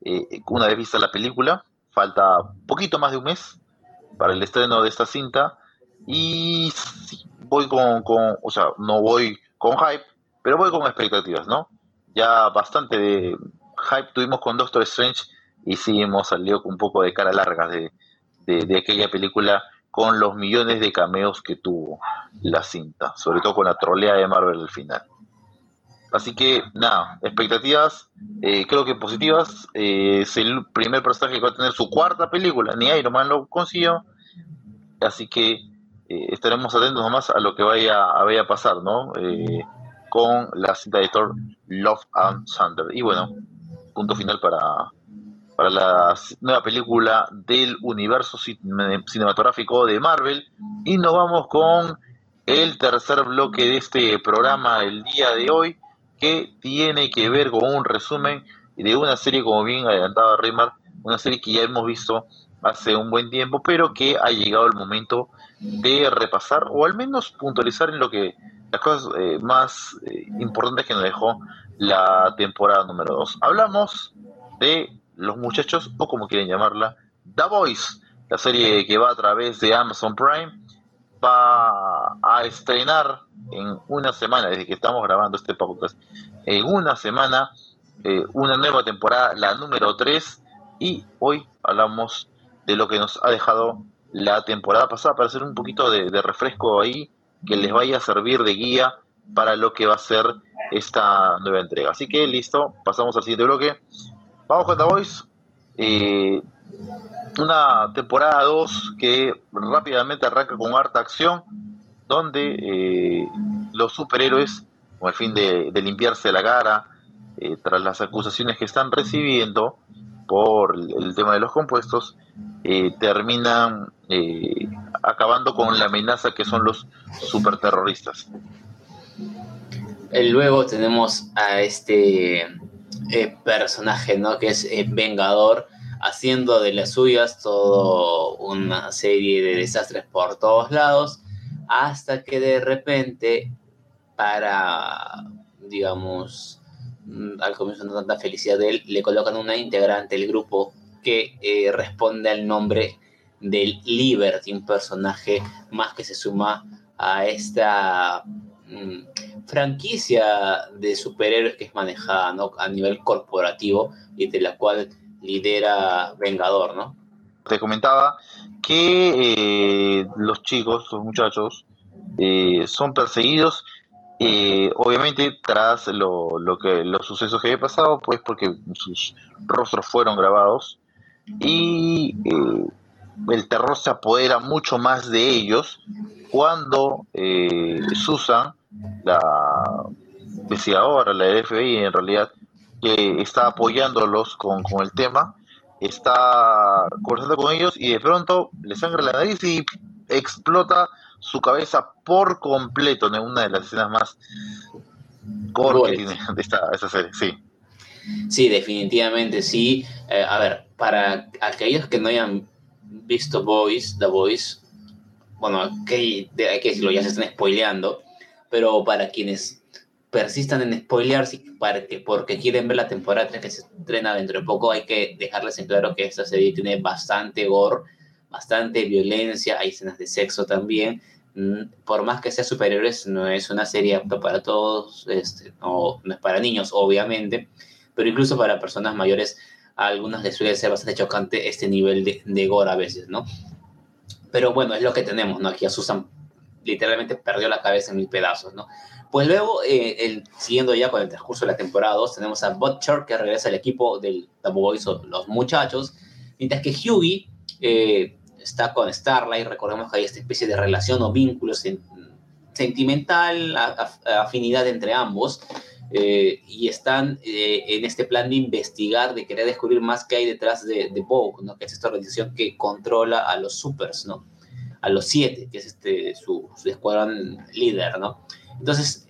eh, una vez vista la película. Falta poquito más de un mes para el estreno de esta cinta. Y voy con, o sea, no voy con hype, pero voy con expectativas, ¿no? Ya bastante de hype tuvimos con Doctor Strange y sí hemos salido con un poco de cara larga de, de aquella película con los millones de cameos que tuvo la cinta, sobre todo con la trolea de Marvel al final. Así que, nada, expectativas eh, creo que positivas. Eh, es el primer personaje que va a tener su cuarta película, ni Iron Man lo consiguió. Así que eh, estaremos atentos nomás a lo que vaya, vaya a pasar, ¿no? Con la cinta de Thor, Love and Thunder. Y bueno, punto final para, para la nueva película del universo cinematográfico de Marvel. Y nos vamos con el tercer bloque de este programa el día de hoy, que tiene que ver con un resumen de una serie, como bien adelantaba Rimar, una serie que ya hemos visto hace un buen tiempo, pero que ha llegado el momento de repasar o al menos puntualizar en lo que las cosas eh, más eh, importantes que nos dejó la temporada número 2. Hablamos de los muchachos, o como quieren llamarla, The Voice, la serie que va a través de Amazon Prime, va a estrenar en una semana, desde que estamos grabando este podcast, en una semana, eh, una nueva temporada, la número 3, y hoy hablamos de lo que nos ha dejado la temporada pasada para hacer un poquito de, de refresco ahí, que les vaya a servir de guía para lo que va a ser esta nueva entrega. Así que listo, pasamos al siguiente bloque. Vamos con The Voice. Eh, una temporada 2 que rápidamente arranca con harta acción, donde eh, los superhéroes, con el fin de, limpiarse la cara, eh, tras las acusaciones que están recibiendo por el, tema de los compuestos, terminan acabando con la amenaza que son los superterroristas. Luego tenemos a este eh, personaje, ¿no? Que es eh, Vengador, haciendo de las suyas todo una serie de desastres por todos lados, hasta que de repente, para, digamos, al comienzo no tanta felicidad de él, le colocan una integrante del grupo que eh, responde al nombre del Liberty, un personaje más que se suma a esta Mm, franquicia de superhéroes que es manejada a nivel corporativo y de la cual lidera Vengador, ¿no? Te comentaba que eh, los chicos, los muchachos, eh, son perseguidos, eh, obviamente tras lo, que los sucesos que había pasado, pues porque sus rostros fueron grabados y el terror se apodera mucho más de ellos cuando Susan la investigadora, la FBI en realidad, que está apoyándolos con, el tema, está conversando con ellos y de pronto le sangra la nariz y explota su cabeza por completo en una de las escenas más gore que tiene de esta, serie, sí. Sí, definitivamente sí. Eh, a ver, para aquellos que no hayan visto Boys, The Voice, bueno, que, hay que decirlo, ya se están spoileando, pero para quienes persistan en spoilear para que, porque quieren ver la temporada que se estrena dentro de poco, hay que dejarles en claro que esta serie tiene bastante gore, bastante violencia, hay escenas de sexo también. Mm, por más que sea superiores, no es una serie apta para todos, este, no, no es para niños, obviamente pero incluso para personas mayores, a algunos les suele ser bastante chocante este nivel de, de gore a veces, ¿no? Pero bueno, es lo que tenemos, ¿no? Aquí a Susan literalmente perdió la cabeza en mil pedazos, ¿no? Pues luego, eh, el, siguiendo ya con el transcurso de la temporada 2, tenemos a Butcher que regresa al equipo del The Boys o los muchachos, mientras que Hughie eh, está con Starlight, recordemos que hay esta especie de relación o vínculo sentimental, afinidad entre ambos, eh, y están eh, en este plan de investigar, de querer descubrir más qué hay detrás de, de ¿no? que es esta organización que controla a los supers, ¿no? a los siete, que es este, su, escuadrón líder. ¿no? Entonces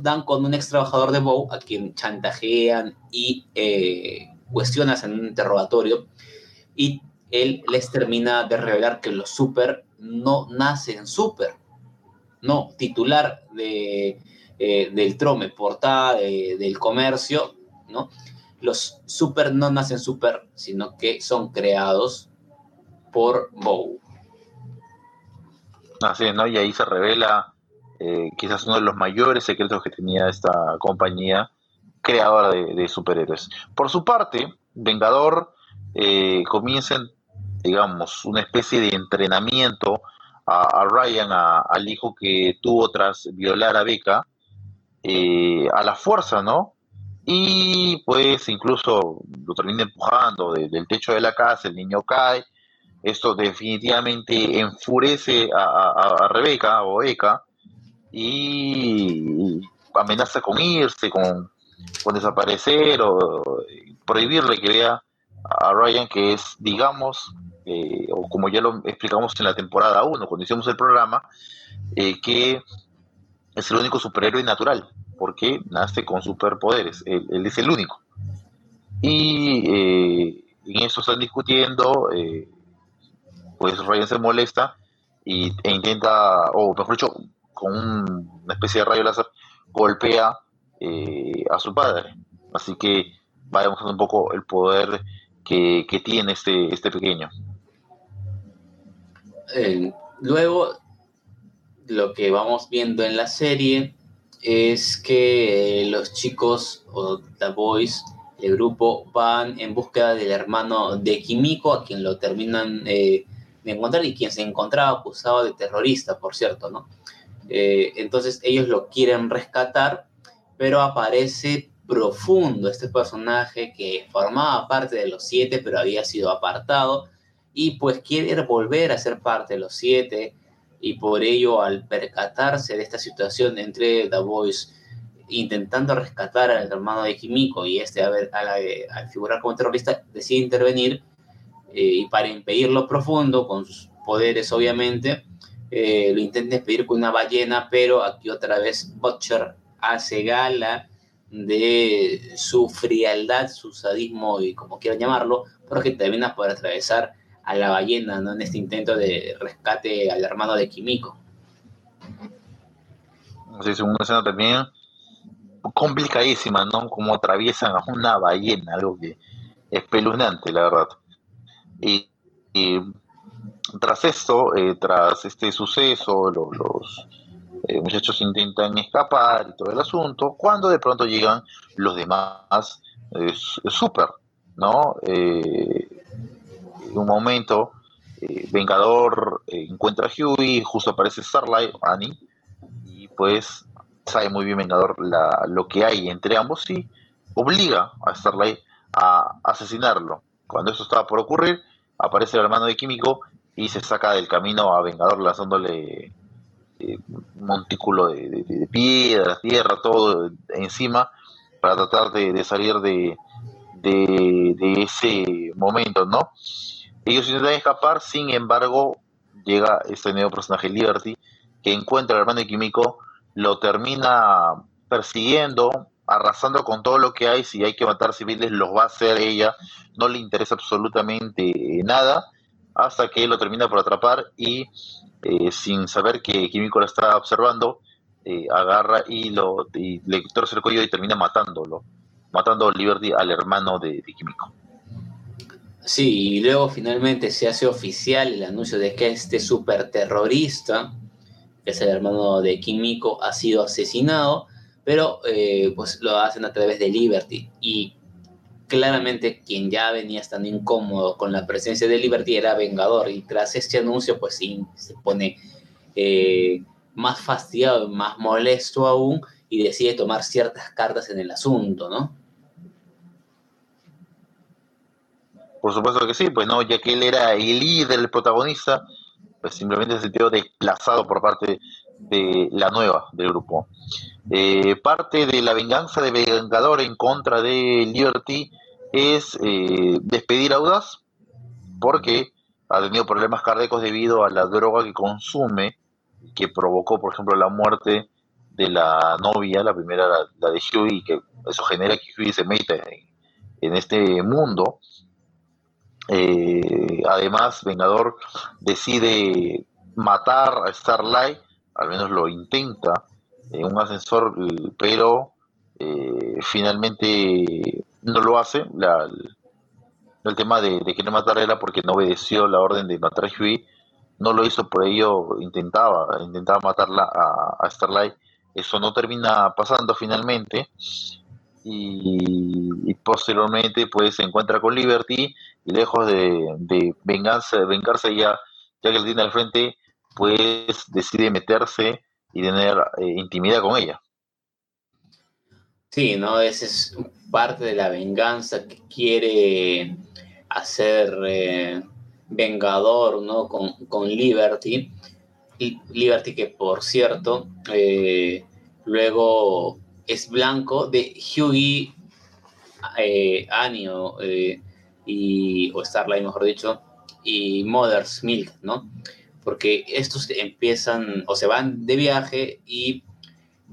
dan con un ex trabajador de Vogue a quien chantajean y eh, en un interrogatorio y él les termina de revelar que los super no nacen super, no, titular de eh, del Trome, portada del comercio, ¿no? Los super no nacen super, sino que son creados por Bow. Así es, ¿no? Y ahí se revela eh, quizás uno de los mayores secretos que tenía esta compañía creadora de, superhéroes. Por su parte, Vengador eh, comienza, digamos, una especie de entrenamiento a, Ryan, al hijo que tuvo tras violar a Becca, eh, a la fuerza, ¿no? Y pues incluso lo termina empujando del techo de la casa, el niño cae. Esto definitivamente enfurece a, Rebeca o Eka y amenaza con irse, con, desaparecer o prohibirle que vea a Ryan que es, digamos, eh, o como ya lo explicamos en la temporada 1, cuando hicimos el programa, eh, que es el único superhéroe natural, porque nace con superpoderes, él, es el único. Y eh, en eso están discutiendo, eh, pues Ryan se molesta y, e intenta, o mejor dicho, con una especie de rayo láser, golpea a su padre. Así que va demostrando un poco el poder que, tiene este, este pequeño. Luego lo que vamos viendo en la serie es que los chicos o The Boys, el grupo, van en búsqueda del hermano de Kimiko, a quien lo terminan eh, de encontrar y quien se encontraba acusado de terrorista, por cierto, ¿no? Eh, entonces ellos lo quieren rescatar, pero aparece profundo este personaje que formaba parte de los siete, pero había sido apartado, y pues quiere volver a ser parte de los siete, y por ello al percatarse de esta situación entre The Boys intentando rescatar al hermano de Kimiko y este a ver, al figurar como terrorista decide intervenir eh, y para impedirlo profundo con sus poderes obviamente eh, lo intenta impedir con una ballena pero aquí otra vez Butcher hace gala de su frialdad, su sadismo y como quieran llamarlo, porque termina por atravesar a la ballena, ¿no? En este intento de rescate al hermano de Kimiko. Sí, es una escena también complicadísima, ¿no? Como atraviesan a una ballena, algo que es pelunante, la verdad. Y, tras esto, eh, tras este suceso, los, eh, muchachos intentan escapar y todo el asunto, cuando de pronto llegan los demás eh, super, ¿no? en un momento, eh, Vengador eh, encuentra a Huey, justo aparece Starlight, Annie, y pues sabe muy bien Vengador la, lo que hay entre ambos y obliga a Starlight a asesinarlo. Cuando eso estaba por ocurrir, aparece el hermano de Químico y se saca del camino a Vengador lanzándole eh, un montículo de, piedras, tierra, todo encima para tratar de, salir de, de, ese momento, ¿no? Ellos intentan escapar, sin embargo, llega este nuevo personaje, Liberty, que encuentra al hermano de Kimiko, lo termina persiguiendo, arrasando con todo lo que hay, si hay que matar civiles, los va a hacer ella, no le interesa absolutamente nada, hasta que lo termina por atrapar y eh, sin saber que Kimiko la está observando, eh, agarra y, lo, le torce el cuello y termina matándolo, matando a Liberty al hermano de, Kimiko. Sí, y luego finalmente se hace oficial el anuncio de que este superterrorista, que es el hermano de Kimiko, ha sido asesinado, pero eh, pues lo hacen a través de Liberty. Y claramente quien ya venía estando incómodo con la presencia de Liberty era Vengador y tras este anuncio pues sí se pone eh, más fastidiado, más molesto aún y decide tomar ciertas cartas en el asunto, ¿no? Por supuesto que sí, pues no, ya que él era el líder, el protagonista, pues simplemente se sintió desplazado por parte de la nueva del grupo. Eh, parte de la venganza de Vengador en contra de Liberty es eh, despedir a Audaz porque ha tenido problemas cardíacos debido a la droga que consume, que provocó, por ejemplo, la muerte de la novia, la primera, la, de Huey, que eso genera que Huey se meta en, este mundo. Eh, además, Vengador decide matar a Starlight, al menos lo intenta, en un ascensor, pero eh, finalmente no lo hace. el, tema de, de querer matar era porque no obedeció la orden de matar a Huey. No lo hizo, por ello intentaba, intentaba matarla a, Starlight. Eso no termina pasando finalmente. Y, posteriormente pues se encuentra con Liberty y lejos de, de vengarse, ya, ya que él tiene al frente, pues decide meterse y tener eh, intimidad con ella. Sí, ¿no? Esa es parte de la venganza que quiere hacer eh, Vengador, ¿no? Con, Liberty. Y Liberty que, por cierto, eh, luego es blanco de Hughie, eh, Anio, y, o Starlight, mejor dicho, y Mother's Milk, ¿no? Porque estos empiezan o se van de viaje y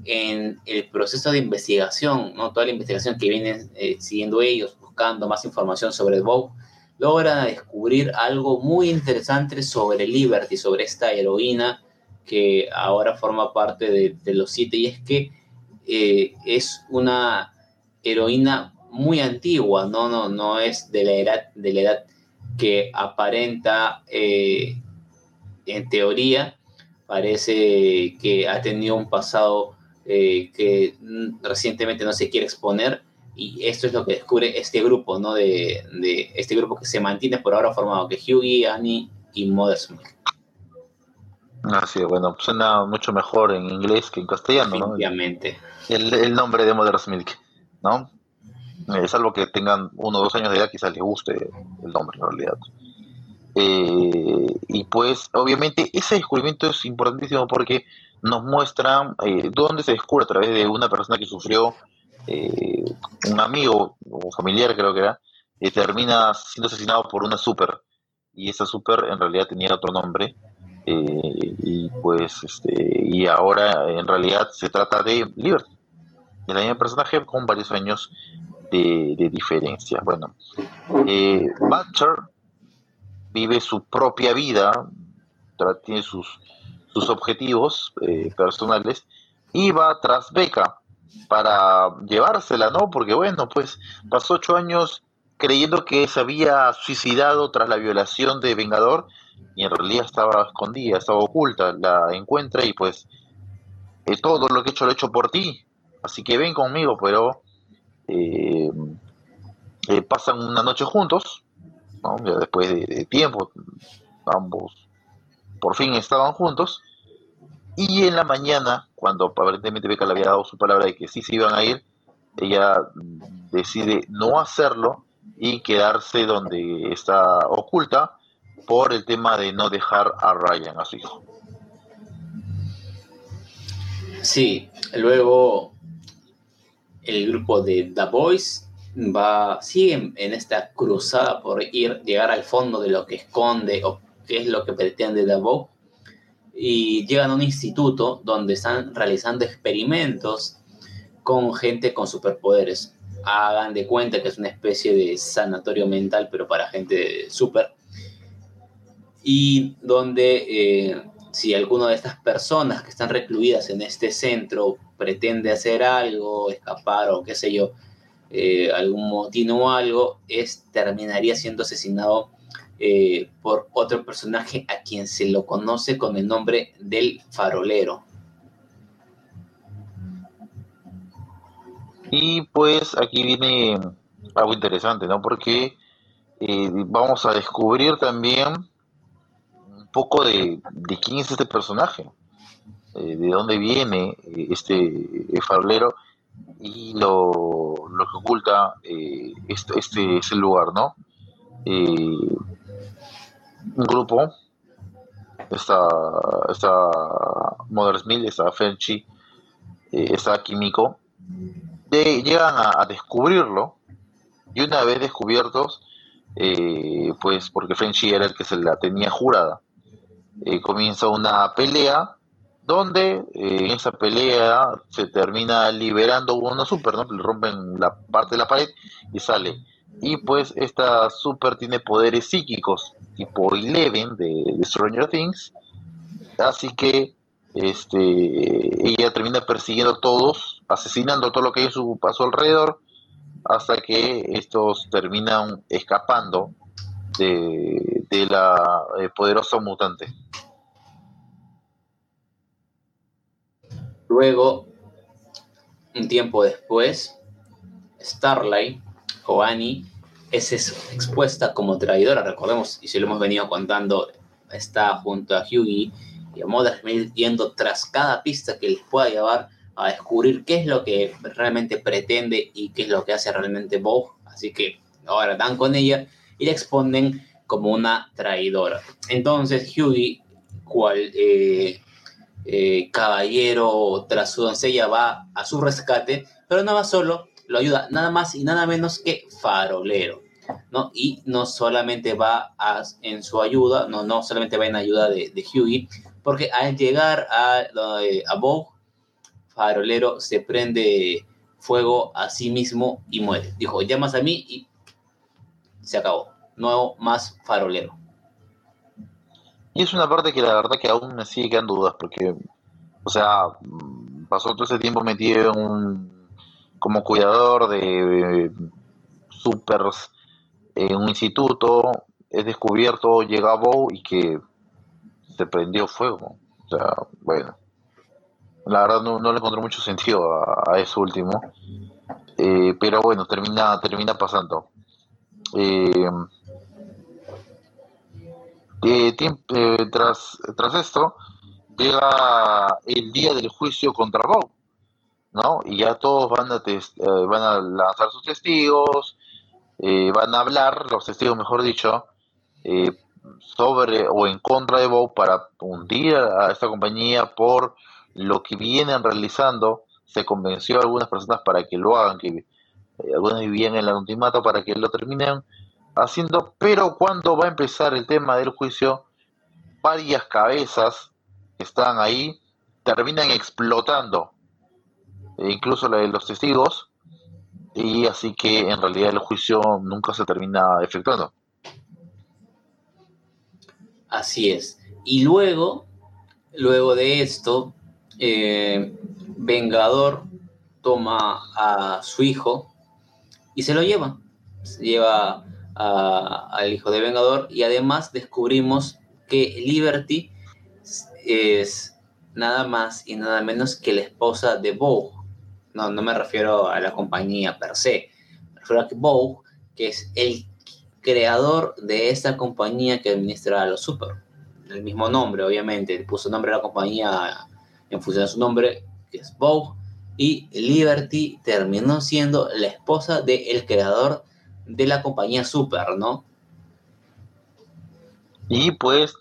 en el proceso de investigación, ¿no? toda la investigación que vienen eh, siguiendo ellos, buscando más información sobre Bow, logran descubrir algo muy interesante sobre Liberty, sobre esta heroína que ahora forma parte de, los siete, y es que eh, es una heroína muy antigua, ¿no? No, no es de la edad, de la edad que aparenta eh, en teoría, parece que ha tenido un pasado eh, que recientemente no se quiere exponer y esto es lo que descubre este grupo, ¿no? De, de este grupo que se mantiene por ahora formado, que Hughie, Annie y Mother's Milk. Así bueno, suena mucho mejor en inglés que en castellano, ¿no? Obviamente. El, el, nombre de Mother's Milk, ¿no? Es algo que tengan uno o dos años de edad, quizás les guste el nombre en realidad. Eh, y pues, obviamente, ese descubrimiento es importantísimo porque nos muestra eh, dónde se descubre a través de una persona que sufrió eh, un amigo o familiar creo que era, termina siendo asesinado por una super y esa super en realidad tenía otro nombre eh, y pues este y ahora en realidad se trata de Liberty de la misma personaje con varios años de, de diferencia bueno Butcher vive su propia vida tiene sus sus objetivos eh, personales y va tras Beca para llevársela, ¿no? Porque bueno, pues pasó ocho años creyendo que se había suicidado tras la violación de Vengador y en realidad estaba escondida, estaba oculta, la encuentra y pues eh, todo lo que he hecho lo he hecho por ti, así que ven conmigo, pero eh, pasan una noche juntos, ¿no? después de tiempo, ambos por fin estaban juntos. Y en la mañana, cuando aparentemente Beca le había dado su palabra de que sí se iban a ir, ella decide no hacerlo y quedarse donde está oculta por el tema de no dejar a Ryan, a su hijo. Sí, luego el grupo de The Boys va, sigue en esta cruzada por ir, llegar al fondo de lo que esconde o qué es lo que pretende Davo. Y llegan a un instituto donde están realizando experimentos con gente con superpoderes. Hagan de cuenta que es una especie de sanatorio mental, pero para gente super. Y donde eh, si alguna de estas personas que están recluidas en este centro pretende hacer algo, escapar o qué sé yo, eh, algún motín o algo, es, terminaría siendo asesinado eh, por otro personaje a quien se lo conoce con el nombre del farolero. Y pues aquí viene algo interesante, ¿no? Porque eh, vamos a descubrir también un poco de, de quién es este personaje, de dónde viene este farolero y lo, lo que oculta eh, este, este, lugar, ¿no? Eh, un grupo, está, está Mother Smith, está Fenchi, eh, está Químico, de, llegan a, descubrirlo y una vez descubiertos, pues porque Fenchi era el que se la tenía jurada, comienza una pelea donde eh, en esa pelea se termina liberando uno super, ¿no? Le rompen la parte de la pared y sale. Y pues esta super tiene poderes psíquicos, tipo Eleven de, Stranger Things. Así que este ella termina persiguiendo a todos, asesinando todo lo que hay su paso alrededor, hasta que estos terminan escapando de, la eh, poderosa mutante. Luego, un tiempo después, Starlight o Annie es expuesta como traidora, recordemos, y si lo hemos venido contando, está junto a Hughie y a Mother yendo tras cada pista que les pueda llevar a descubrir qué es lo que realmente pretende y qué es lo que hace realmente Bob. Así que ahora dan con ella y la exponen como una traidora. Entonces Hughie, cual eh, eh, caballero tras su doncella va a su rescate, pero no va solo, lo ayuda nada más y nada menos que farolero. ¿no? Y no solamente va en su ayuda, no, no solamente va en ayuda de, Hughie, porque al llegar a, a Vogue, Farolero se prende fuego a sí mismo y muere. Dijo, llamas a mí y se acabó. No más Farolero. Y es una parte que la verdad que aún me sigue quedando dudas, porque, o sea, pasó todo ese tiempo metido en un, como cuidador de supers en un instituto, es descubierto, llega a Bow y que se prendió fuego. O sea, bueno, la verdad no, le encontré mucho sentido a, eso último, eh, pero bueno, termina, termina pasando. Eh, eh, tras, tras esto, llega el día del juicio contra Bob, ¿no? Y ya todos van a, eh, van a lanzar sus testigos, eh, van a hablar, los testigos, mejor dicho, sobre o en contra de Bob para hundir a esta compañía por lo que vienen realizando. Se convenció a algunas personas para que lo hagan, que algunas vivían en el anonimato para que lo terminen haciendo, pero cuando va a empezar el tema del juicio, varias cabezas que están ahí terminan explotando, e incluso la de los testigos, y así que en realidad el juicio nunca se termina efectuando. Así es. Y luego, luego de esto, eh, Vengador toma a su hijo y se lo lleva. Se lleva al hijo de Vengador y además descubrimos que Liberty es nada más y nada menos que la esposa de Vogue. No, no me refiero a la compañía per se, me refiero a Vogue, que es el creador de esta compañía que administra a los super. El mismo nombre, obviamente, puso nombre a la compañía en función de su nombre, que es Vogue, y Liberty terminó siendo la esposa del creador de la compañía Super, ¿no? Y pues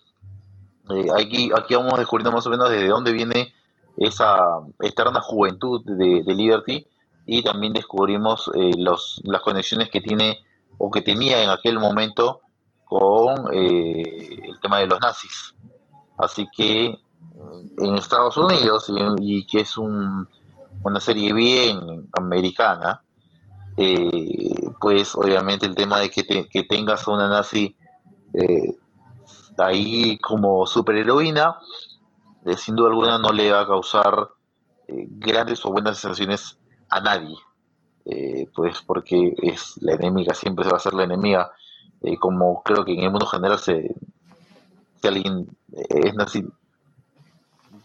eh, aquí, aquí vamos descubriendo más o menos desde dónde viene esa eterna juventud de, Liberty, y también descubrimos eh, los, las conexiones que tiene o que tenía en aquel momento con eh, el tema de los nazis. Así que en Estados Unidos, y, que es un, una serie bien americana, eh, pues obviamente el tema de que, que tengas a una nazi eh, ahí como superheroína, eh, sin duda alguna no le va a causar grandes o buenas sensaciones a nadie, pues porque es la enemiga, siempre se va a ser la enemiga, como creo que en el mundo general se, si alguien es nazi,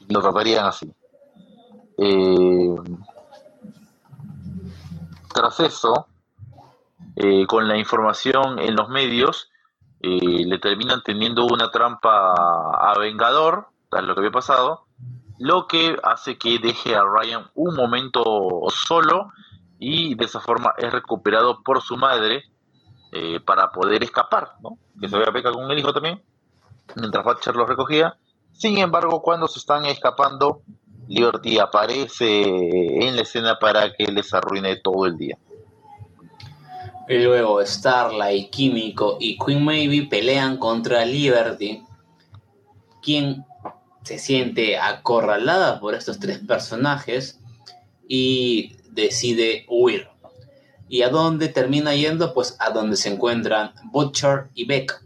lo tratarían así. Eh, tras eso, eh, con la información en los medios, eh, le terminan teniendo una trampa a Vengador, tal lo que había pasado, lo que hace que deje a Ryan un momento solo y de esa forma es recuperado por su madre para poder escapar, ¿no? que se había pecado con el hijo también, mientras Butcher lo recogía sin embargo, cuando se están escapando, Liberty aparece en la escena para que les arruine todo el día. Y luego Starlight, Químico y Queen Maybe pelean contra Liberty, quien se siente acorralada por estos tres personajes y decide huir. ¿Y a dónde termina yendo? Pues a donde se encuentran Butcher y Beck.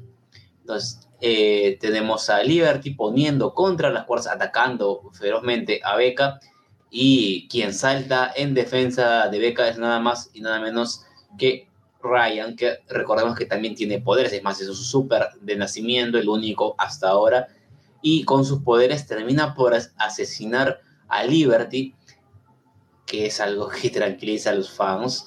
Entonces, eh, tenemos a Liberty poniendo contra las fuerzas, atacando ferozmente a Beca. Y quien salta en defensa de Beca es nada más y nada menos que Ryan, que recordemos que también tiene poderes, es más, es un súper de nacimiento, el único hasta ahora. Y con sus poderes termina por asesinar a Liberty, que es algo que tranquiliza a los fans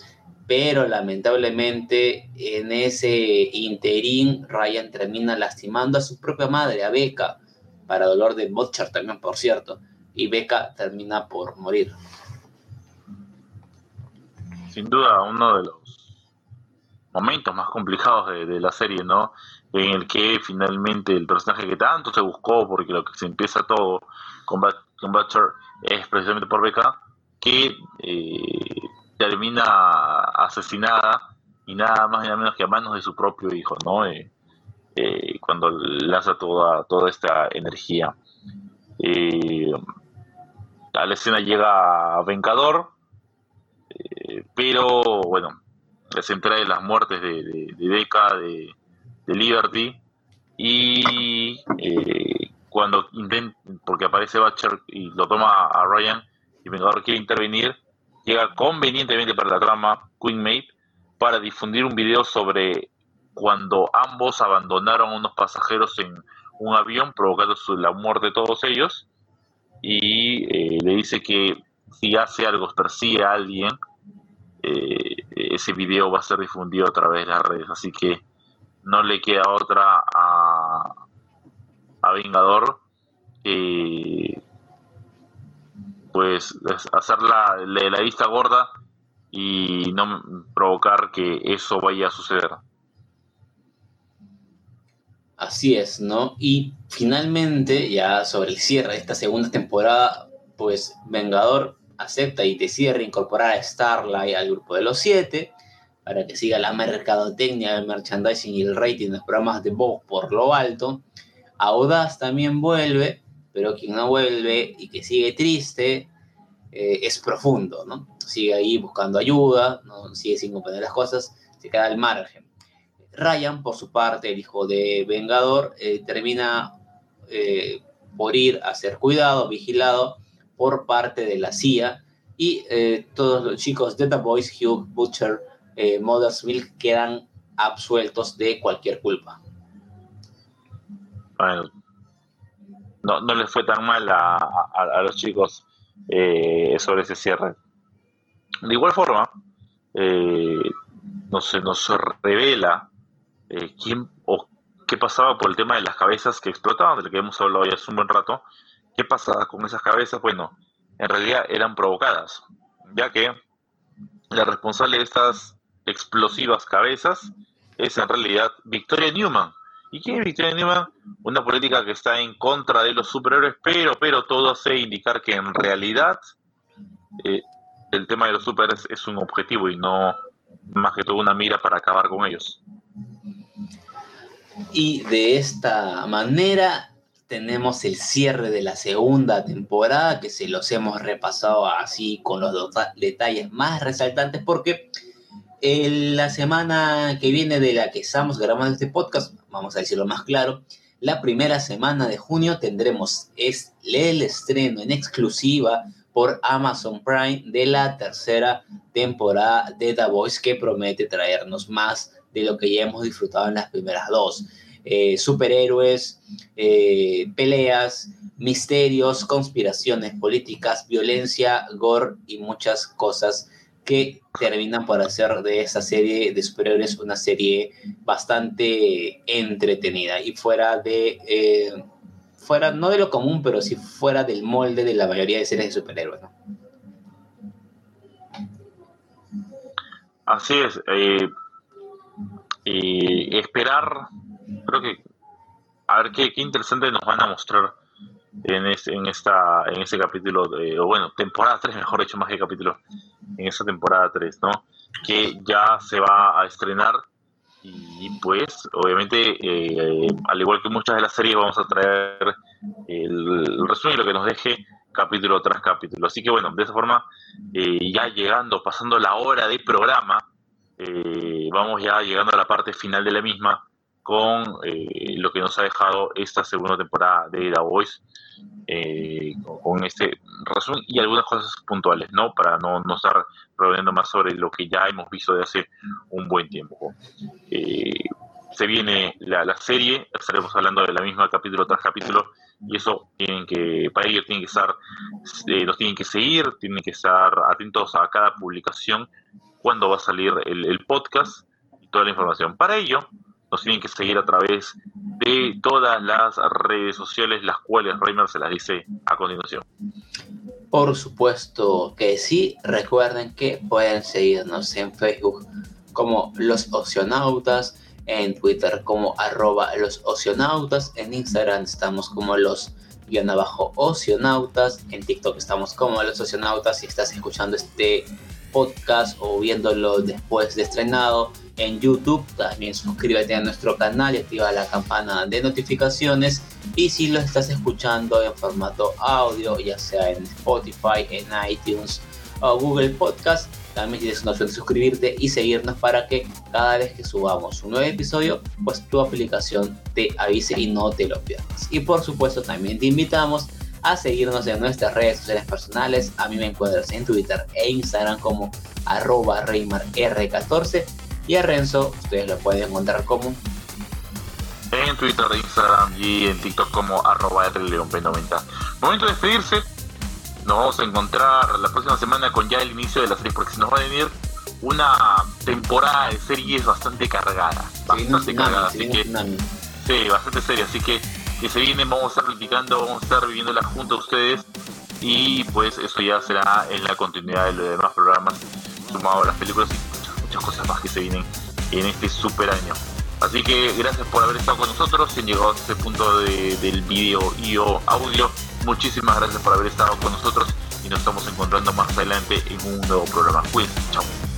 pero lamentablemente en ese interín Ryan termina lastimando a su propia madre, a Becca, para dolor de Butcher también, por cierto, y Becca termina por morir. Sin duda, uno de los momentos más complicados de, la serie, ¿no? En el que finalmente el personaje que tanto se buscó, porque lo que se empieza todo con, Butcher es precisamente por Becca, que eh, termina asesinada y nada más y nada menos que a manos de su propio hijo, ¿no? Eh, eh, cuando lanza toda, toda esta energía. Eh, a la escena llega Vengador, pero bueno, se entera de las muertes de, de, de de, Liberty, y cuando intenta, porque aparece Butcher y lo toma a Ryan, y Vengador quiere intervenir, llega convenientemente para la trama Queen Mate para difundir un video sobre cuando ambos abandonaron a unos pasajeros en un avión provocando la muerte de todos ellos y eh, le dice que si hace algo, persigue a alguien, eh, ese video va a ser difundido a través de las redes, así que no le queda otra a, a Vengador que pues hacer la, la, vista gorda y no provocar que eso vaya a suceder. Así es, ¿no? Y finalmente, ya sobre el cierre de esta segunda temporada, pues Vengador acepta y decide reincorporar a Starlight al grupo de los siete para que siga la mercadotecnia, el merchandising y el rating de los programas de Vogue por lo alto. Audaz también vuelve pero quien no vuelve y que sigue triste eh, es profundo, ¿no? Sigue ahí buscando ayuda, ¿no? sigue sin comprender las cosas, se queda al margen. Ryan, por su parte, el hijo de Vengador, eh, termina eh, por ir a ser cuidado, vigilado por parte de la CIA y todos los chicos de The Boys, Hugh, Butcher, Mother's Milk quedan absueltos de cualquier culpa. Bueno, no, les fue tan mal a, los chicos eh, sobre ese cierre. De igual forma, eh, no se nos revela eh, quién o qué pasaba por el tema de las cabezas que explotaban, de lo que hemos hablado ya hace un buen rato. ¿Qué pasaba con esas cabezas? Bueno, en realidad eran provocadas, ya que la responsable de estas explosivas cabezas es en realidad Victoria Newman, ¿Y quién es Victoria? Una política que está en contra de los superhéroes, pero, pero todo hace indicar que en realidad eh, el tema de los supers es un objetivo y no más que todo una mira para acabar con ellos. Y de esta manera tenemos el cierre de la segunda temporada que se los hemos repasado así con los detalles más resaltantes porque en la semana que viene de la que estamos grabando este podcast, vamos a decirlo más claro, la primera semana de junio tendremos es el estreno en exclusiva por Amazon Prime de la tercera temporada de The Voice que promete traernos más de lo que ya hemos disfrutado en las primeras dos. Eh, superhéroes, eh, peleas, misterios, conspiraciones políticas, violencia, gore y muchas cosas que terminan por hacer de esa serie de superhéroes una serie bastante entretenida y fuera de eh, fuera no de lo común pero sí fuera del molde de la mayoría de series de superhéroes así es y esperar creo que a ver qué, qué interesante nos van a mostrar en, en, esta, en este capítulo, de, o bueno, temporada 3, mejor dicho, más que capítulo, en esta temporada 3, ¿no? Que ya se va a estrenar y pues obviamente, eh, al igual que muchas de las series, vamos a traer el, resumen lo que nos deje capítulo tras capítulo. Así que bueno, de esa forma, eh, ya llegando, pasando la hora de programa, eh, vamos ya llegando a la parte final de la misma con eh, lo que nos ha dejado esta segunda temporada de The Voice, eh, con este razón y algunas cosas puntuales, ¿no? Para no, no estar reuniendo más sobre lo que ya hemos visto de hace un buen tiempo. Eh, se viene la, la, serie, estaremos hablando de la misma capítulo tras capítulo, y eso tienen que, para ello tienen que estar, los tienen que seguir, tienen que estar atentos a cada publicación, cuándo va a salir el, el podcast y toda la información. Para ello, nos tienen que seguir a través de todas las redes sociales, las cuales Reimer se las dice a continuación. Por supuesto que sí, recuerden que pueden seguirnos en Facebook como Los Oceanautas, en Twitter como arroba los oceanautas, en Instagram estamos como los guion abajo oceanautas, en TikTok estamos como los oceanautas, si estás escuchando este podcast o viéndolo después de estrenado, en YouTube. También suscríbete a nuestro canal y activa la campana de notificaciones. Y si lo estás escuchando en formato audio, ya sea en Spotify, en iTunes o Google Podcast, también tienes una opción de suscribirte y seguirnos para que cada vez que subamos un nuevo episodio, pues tu aplicación te avise y no te lo pierdas. Y por supuesto también te invitamos a seguirnos en nuestras redes sociales personales. A mí me encuentras en Twitter e Instagram como arroba R14 y a Renzo, ustedes lo pueden encontrar como en Twitter, Instagram y en TikTok como arroba rleonp90. Momento de despedirse. Nos vamos a encontrar la próxima semana con ya el inicio de la serie, porque se nos va a venir una temporada de series bastante cargada. Bastante cargada, así que. Sí, bastante seria, así que que se viene, vamos a estar platicando, vamos a estar viviéndola junto a ustedes y pues eso ya será en la continuidad de los demás programas, sumado a las películas muchas cosas más que se vienen en este super año. Así que gracias por haber estado con nosotros, si han llegado a este punto del video y o audio. Muchísimas gracias por haber estado con nosotros y nos estamos encontrando más adelante en un nuevo programa. Cuídense, chao.